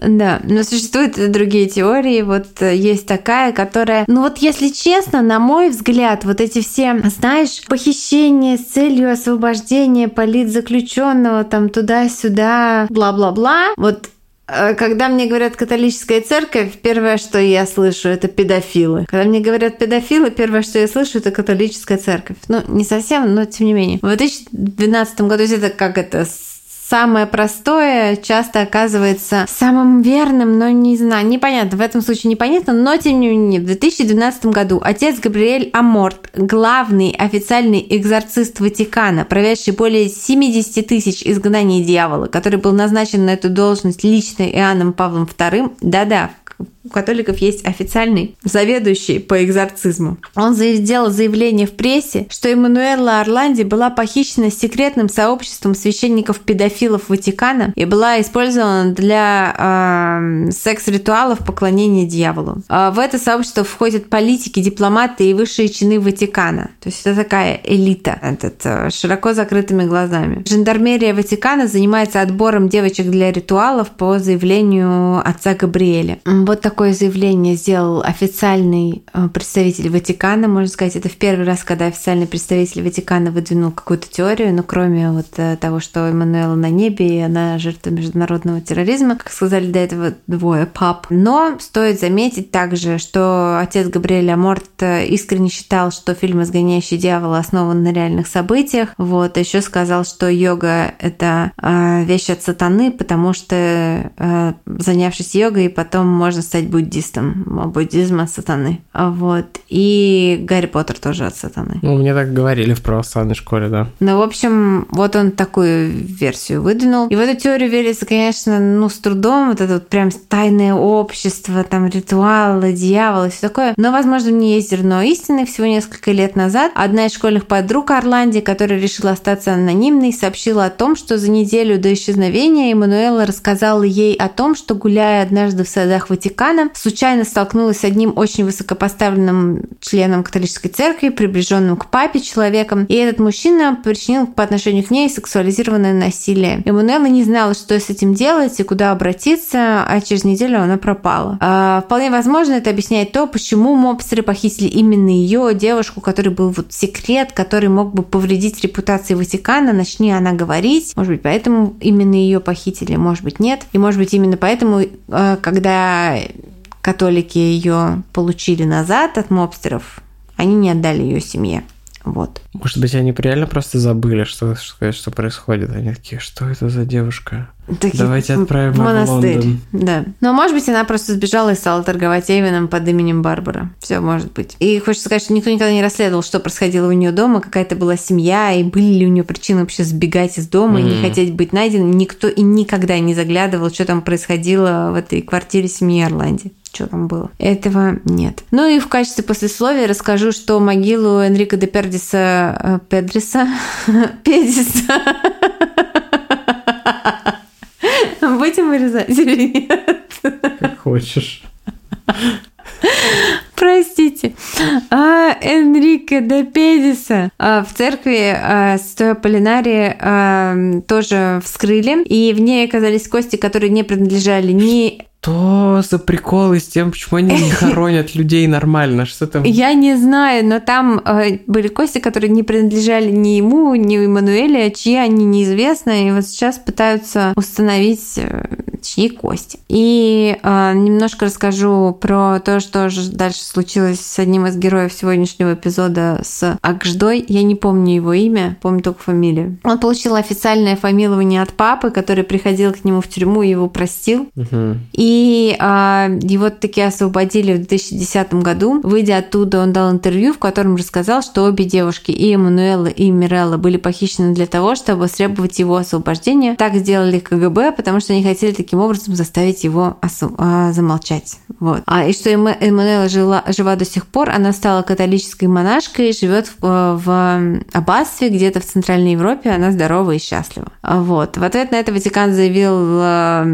Да, но существуют другие теории. Вот э, есть такая, которая, ну вот если честно, на мой взгляд, вот эти все, знаешь, похищения с целью освобождения политзаключенного там туда-сюда, бла-бла-бла, вот когда мне говорят католическая церковь, первое, что я слышу, это педофилы. Когда мне говорят педофилы, первое, что я слышу, это католическая церковь. Ну, не совсем, но тем не менее. В 2012 году это как это самое простое часто оказывается самым верным, но не знаю, непонятно, в этом случае непонятно, но тем не менее, в 2012 году отец Габриэль Аморт, главный официальный экзорцист Ватикана, проведший более 70 тысяч изгнаний дьявола, который был назначен на эту должность лично Иоанном Павлом II, да-да, у католиков есть официальный заведующий по экзорцизму. Он сделал заявление в прессе, что Эммануэла Орланди была похищена секретным сообществом священников-педофилов Ватикана и была использована для э, секс-ритуалов поклонения дьяволу. Э, в это сообщество входят политики, дипломаты и высшие чины Ватикана. То есть это такая элита, этот, э, широко закрытыми глазами. Жандармерия Ватикана занимается отбором девочек для ритуалов по заявлению отца Габриэля. Вот такое заявление сделал официальный э, представитель Ватикана. Можно сказать, это в первый раз, когда официальный представитель Ватикана выдвинул какую-то теорию, ну, кроме вот э, того, что Эммануэла на небе, и она жертва международного терроризма, как сказали до этого двое пап. Но стоит заметить также, что отец Габриэль Аморт э, искренне считал, что фильм «Изгоняющий дьявола» основан на реальных событиях. Вот, а еще сказал, что йога — это вещь от сатаны, потому что занявшись йогой, потом можно можно стать буддистом. Буддизм от сатаны. А вот. И Гарри Поттер тоже от сатаны. Ну, мне так говорили в православной школе, да. Ну, в общем, вот он такую версию выдвинул. И в эту теорию верится, конечно, ну, с трудом. Вот это вот прям тайное общество, там, ритуалы, дьявол и все такое. Но, возможно, мне есть зерно истины. Всего несколько лет назад одна из школьных подруг Орланди, которая решила остаться анонимной, сообщила о том, что за неделю до исчезновения Эммануэла рассказала ей о том, что, гуляя однажды в садах Ватикана, Ватикана, случайно столкнулась с одним очень высокопоставленным членом католической церкви, приближенным к папе человеком, и этот мужчина причинил по отношению к ней сексуализированное насилие. Эммануэла не знала, что с этим делать и куда обратиться, а через неделю она пропала. А, вполне возможно, это объясняет то, почему мобстеры похитили именно ее, девушку, который был вот секрет, который мог бы повредить репутации Ватикана, начни она говорить. Может быть, поэтому именно ее похитили, может быть, нет. И может быть, именно поэтому, э, когда католики ее получили назад от мобстеров, они не отдали ее семье. Вот. Может быть, они реально просто забыли, что, что, что происходит. Они такие, что это за девушка? Такие Давайте отправим в её в монастырь. Лондон. Да. Но, может быть, она просто сбежала и стала торговать Эйвеном под именем Барбара. Все может быть. И хочется сказать, что никто никогда не расследовал, что происходило у нее дома, какая-то была семья, и были ли у нее причины вообще сбегать из дома и не хотеть быть найденной. Никто и никогда не заглядывал, что там происходило в этой квартире семьи Орланди. Что там было? Этого нет. Ну и в качестве послесловия расскажу, что могилу Энрико де Пердиса... э, Педриса? Педиса. Будем вырезать или нет? Как хочешь. Простите. А, Энрико де Педиса а, в церкви а, Святой Аполлинарии а, тоже вскрыли, и в ней оказались кости, которые не принадлежали ни... Что за приколы с тем, почему они не хоронят людей нормально? Что там? Я не знаю, но там э, были кости, которые не принадлежали ни ему, ни Эммануэле, а чьи они неизвестны, и вот сейчас пытаются установить, э, чьи кости. И э, немножко расскажу про то, что же дальше случилось с одним из героев сегодняшнего эпизода с Акждой. Я не помню его имя, помню только фамилию. Он получил официальное фамилование от папы, который приходил к нему в тюрьму и его простил. Мгм. И а, его таки освободили в 2010 году. Выйдя оттуда, он дал интервью, в котором рассказал, что обе девушки, и Эммануэла, и Мирелла, были похищены для того, чтобы требовать его освобождения. Так сделали КГБ, потому что они хотели таким образом заставить его осу- а, замолчать. Вот. А, и что Эммануэла жила, жива до сих пор, она стала католической монашкой, живет в, в аббатстве где-то в Центральной Европе, она здорова и счастлива. Вот. В ответ на это Ватикан заявил а,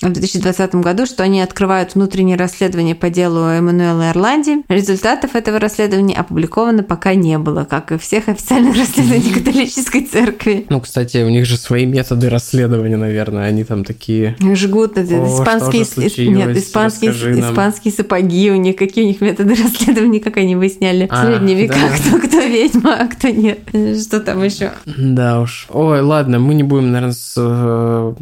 в 2020 году, что они открывают внутреннее расследование по делу Эммануэла Ирланди. Результатов этого расследования опубликовано пока не было, как и всех официальных расследований католической церкви. Ну, кстати, у них же свои методы расследования, наверное. Они там такие... Жгут О, испанские, нет, испанские, испанские сапоги у них, какие у них методы расследования, как они выясняли в А, средние века, да. кто, кто ведьма, а кто нет. Что там еще? Да уж. Ой, ладно, мы не будем, наверное, с э,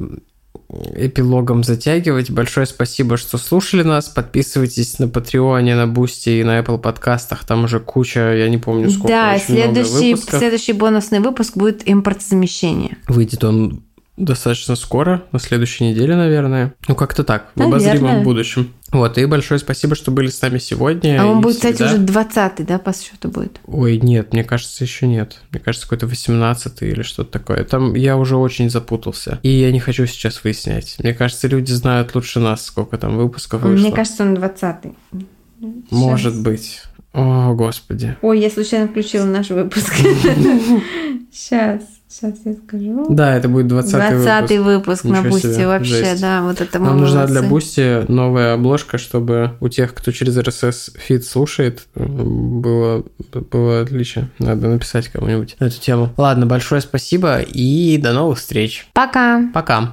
эпилогом затягивать. Большое спасибо, что слушали нас. Подписывайтесь на Патреоне, на Boosty и на Apple подкастах. Там уже куча, я не помню сколько, Да, следующий, следующий бонусный выпуск будет импортозамещение. Выйдет он достаточно скоро, на следующей неделе, наверное. Ну, как-то так, в обозримом будущем. Вот, и большое спасибо, что были с нами сегодня. А он будет, кстати, всегда. уже 20 да, по счету будет. Ой, нет, мне кажется, еще нет. Мне кажется, какой-то 18 или что-то такое. Там я уже очень запутался. И я не хочу сейчас выяснять. Мне кажется, люди знают лучше нас, сколько там выпусков вышло. Мне кажется, он 20 Может быть. О, господи. Ой, я случайно включила наш выпуск. Сейчас, сейчас я скажу. Да, это будет 20 20 выпуск. выпуск на Ничего Boosty себе, вообще, жесть. да, вот это Нам нужна для молодцы. Boosty новая обложка, чтобы у тех, кто через RSS feed слушает, было, было отлично. Надо написать кому-нибудь на эту тему. Ладно, большое спасибо и до новых встреч. Пока. Пока.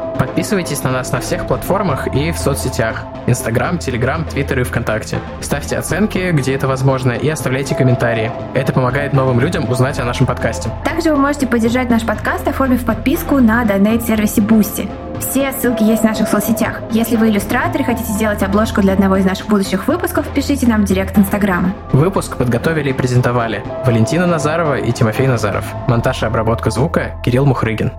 Подписывайтесь на нас на всех платформах и в соцсетях – Инстаграм, Телеграм, Твиттер и ВКонтакте. Ставьте оценки, где это возможно, и оставляйте комментарии. Это помогает новым людям узнать о нашем подкасте. Также вы можете поддержать наш подкаст, оформив подписку на донейт-сервисе Boosty. Все ссылки есть в наших соцсетях. Если вы иллюстратор и хотите сделать обложку для одного из наших будущих выпусков, пишите нам в директ Инстаграма. Выпуск подготовили и презентовали Валентина Назарова и Тимофей Назаров. Монтаж и обработка звука – Кирилл Мухрыгин.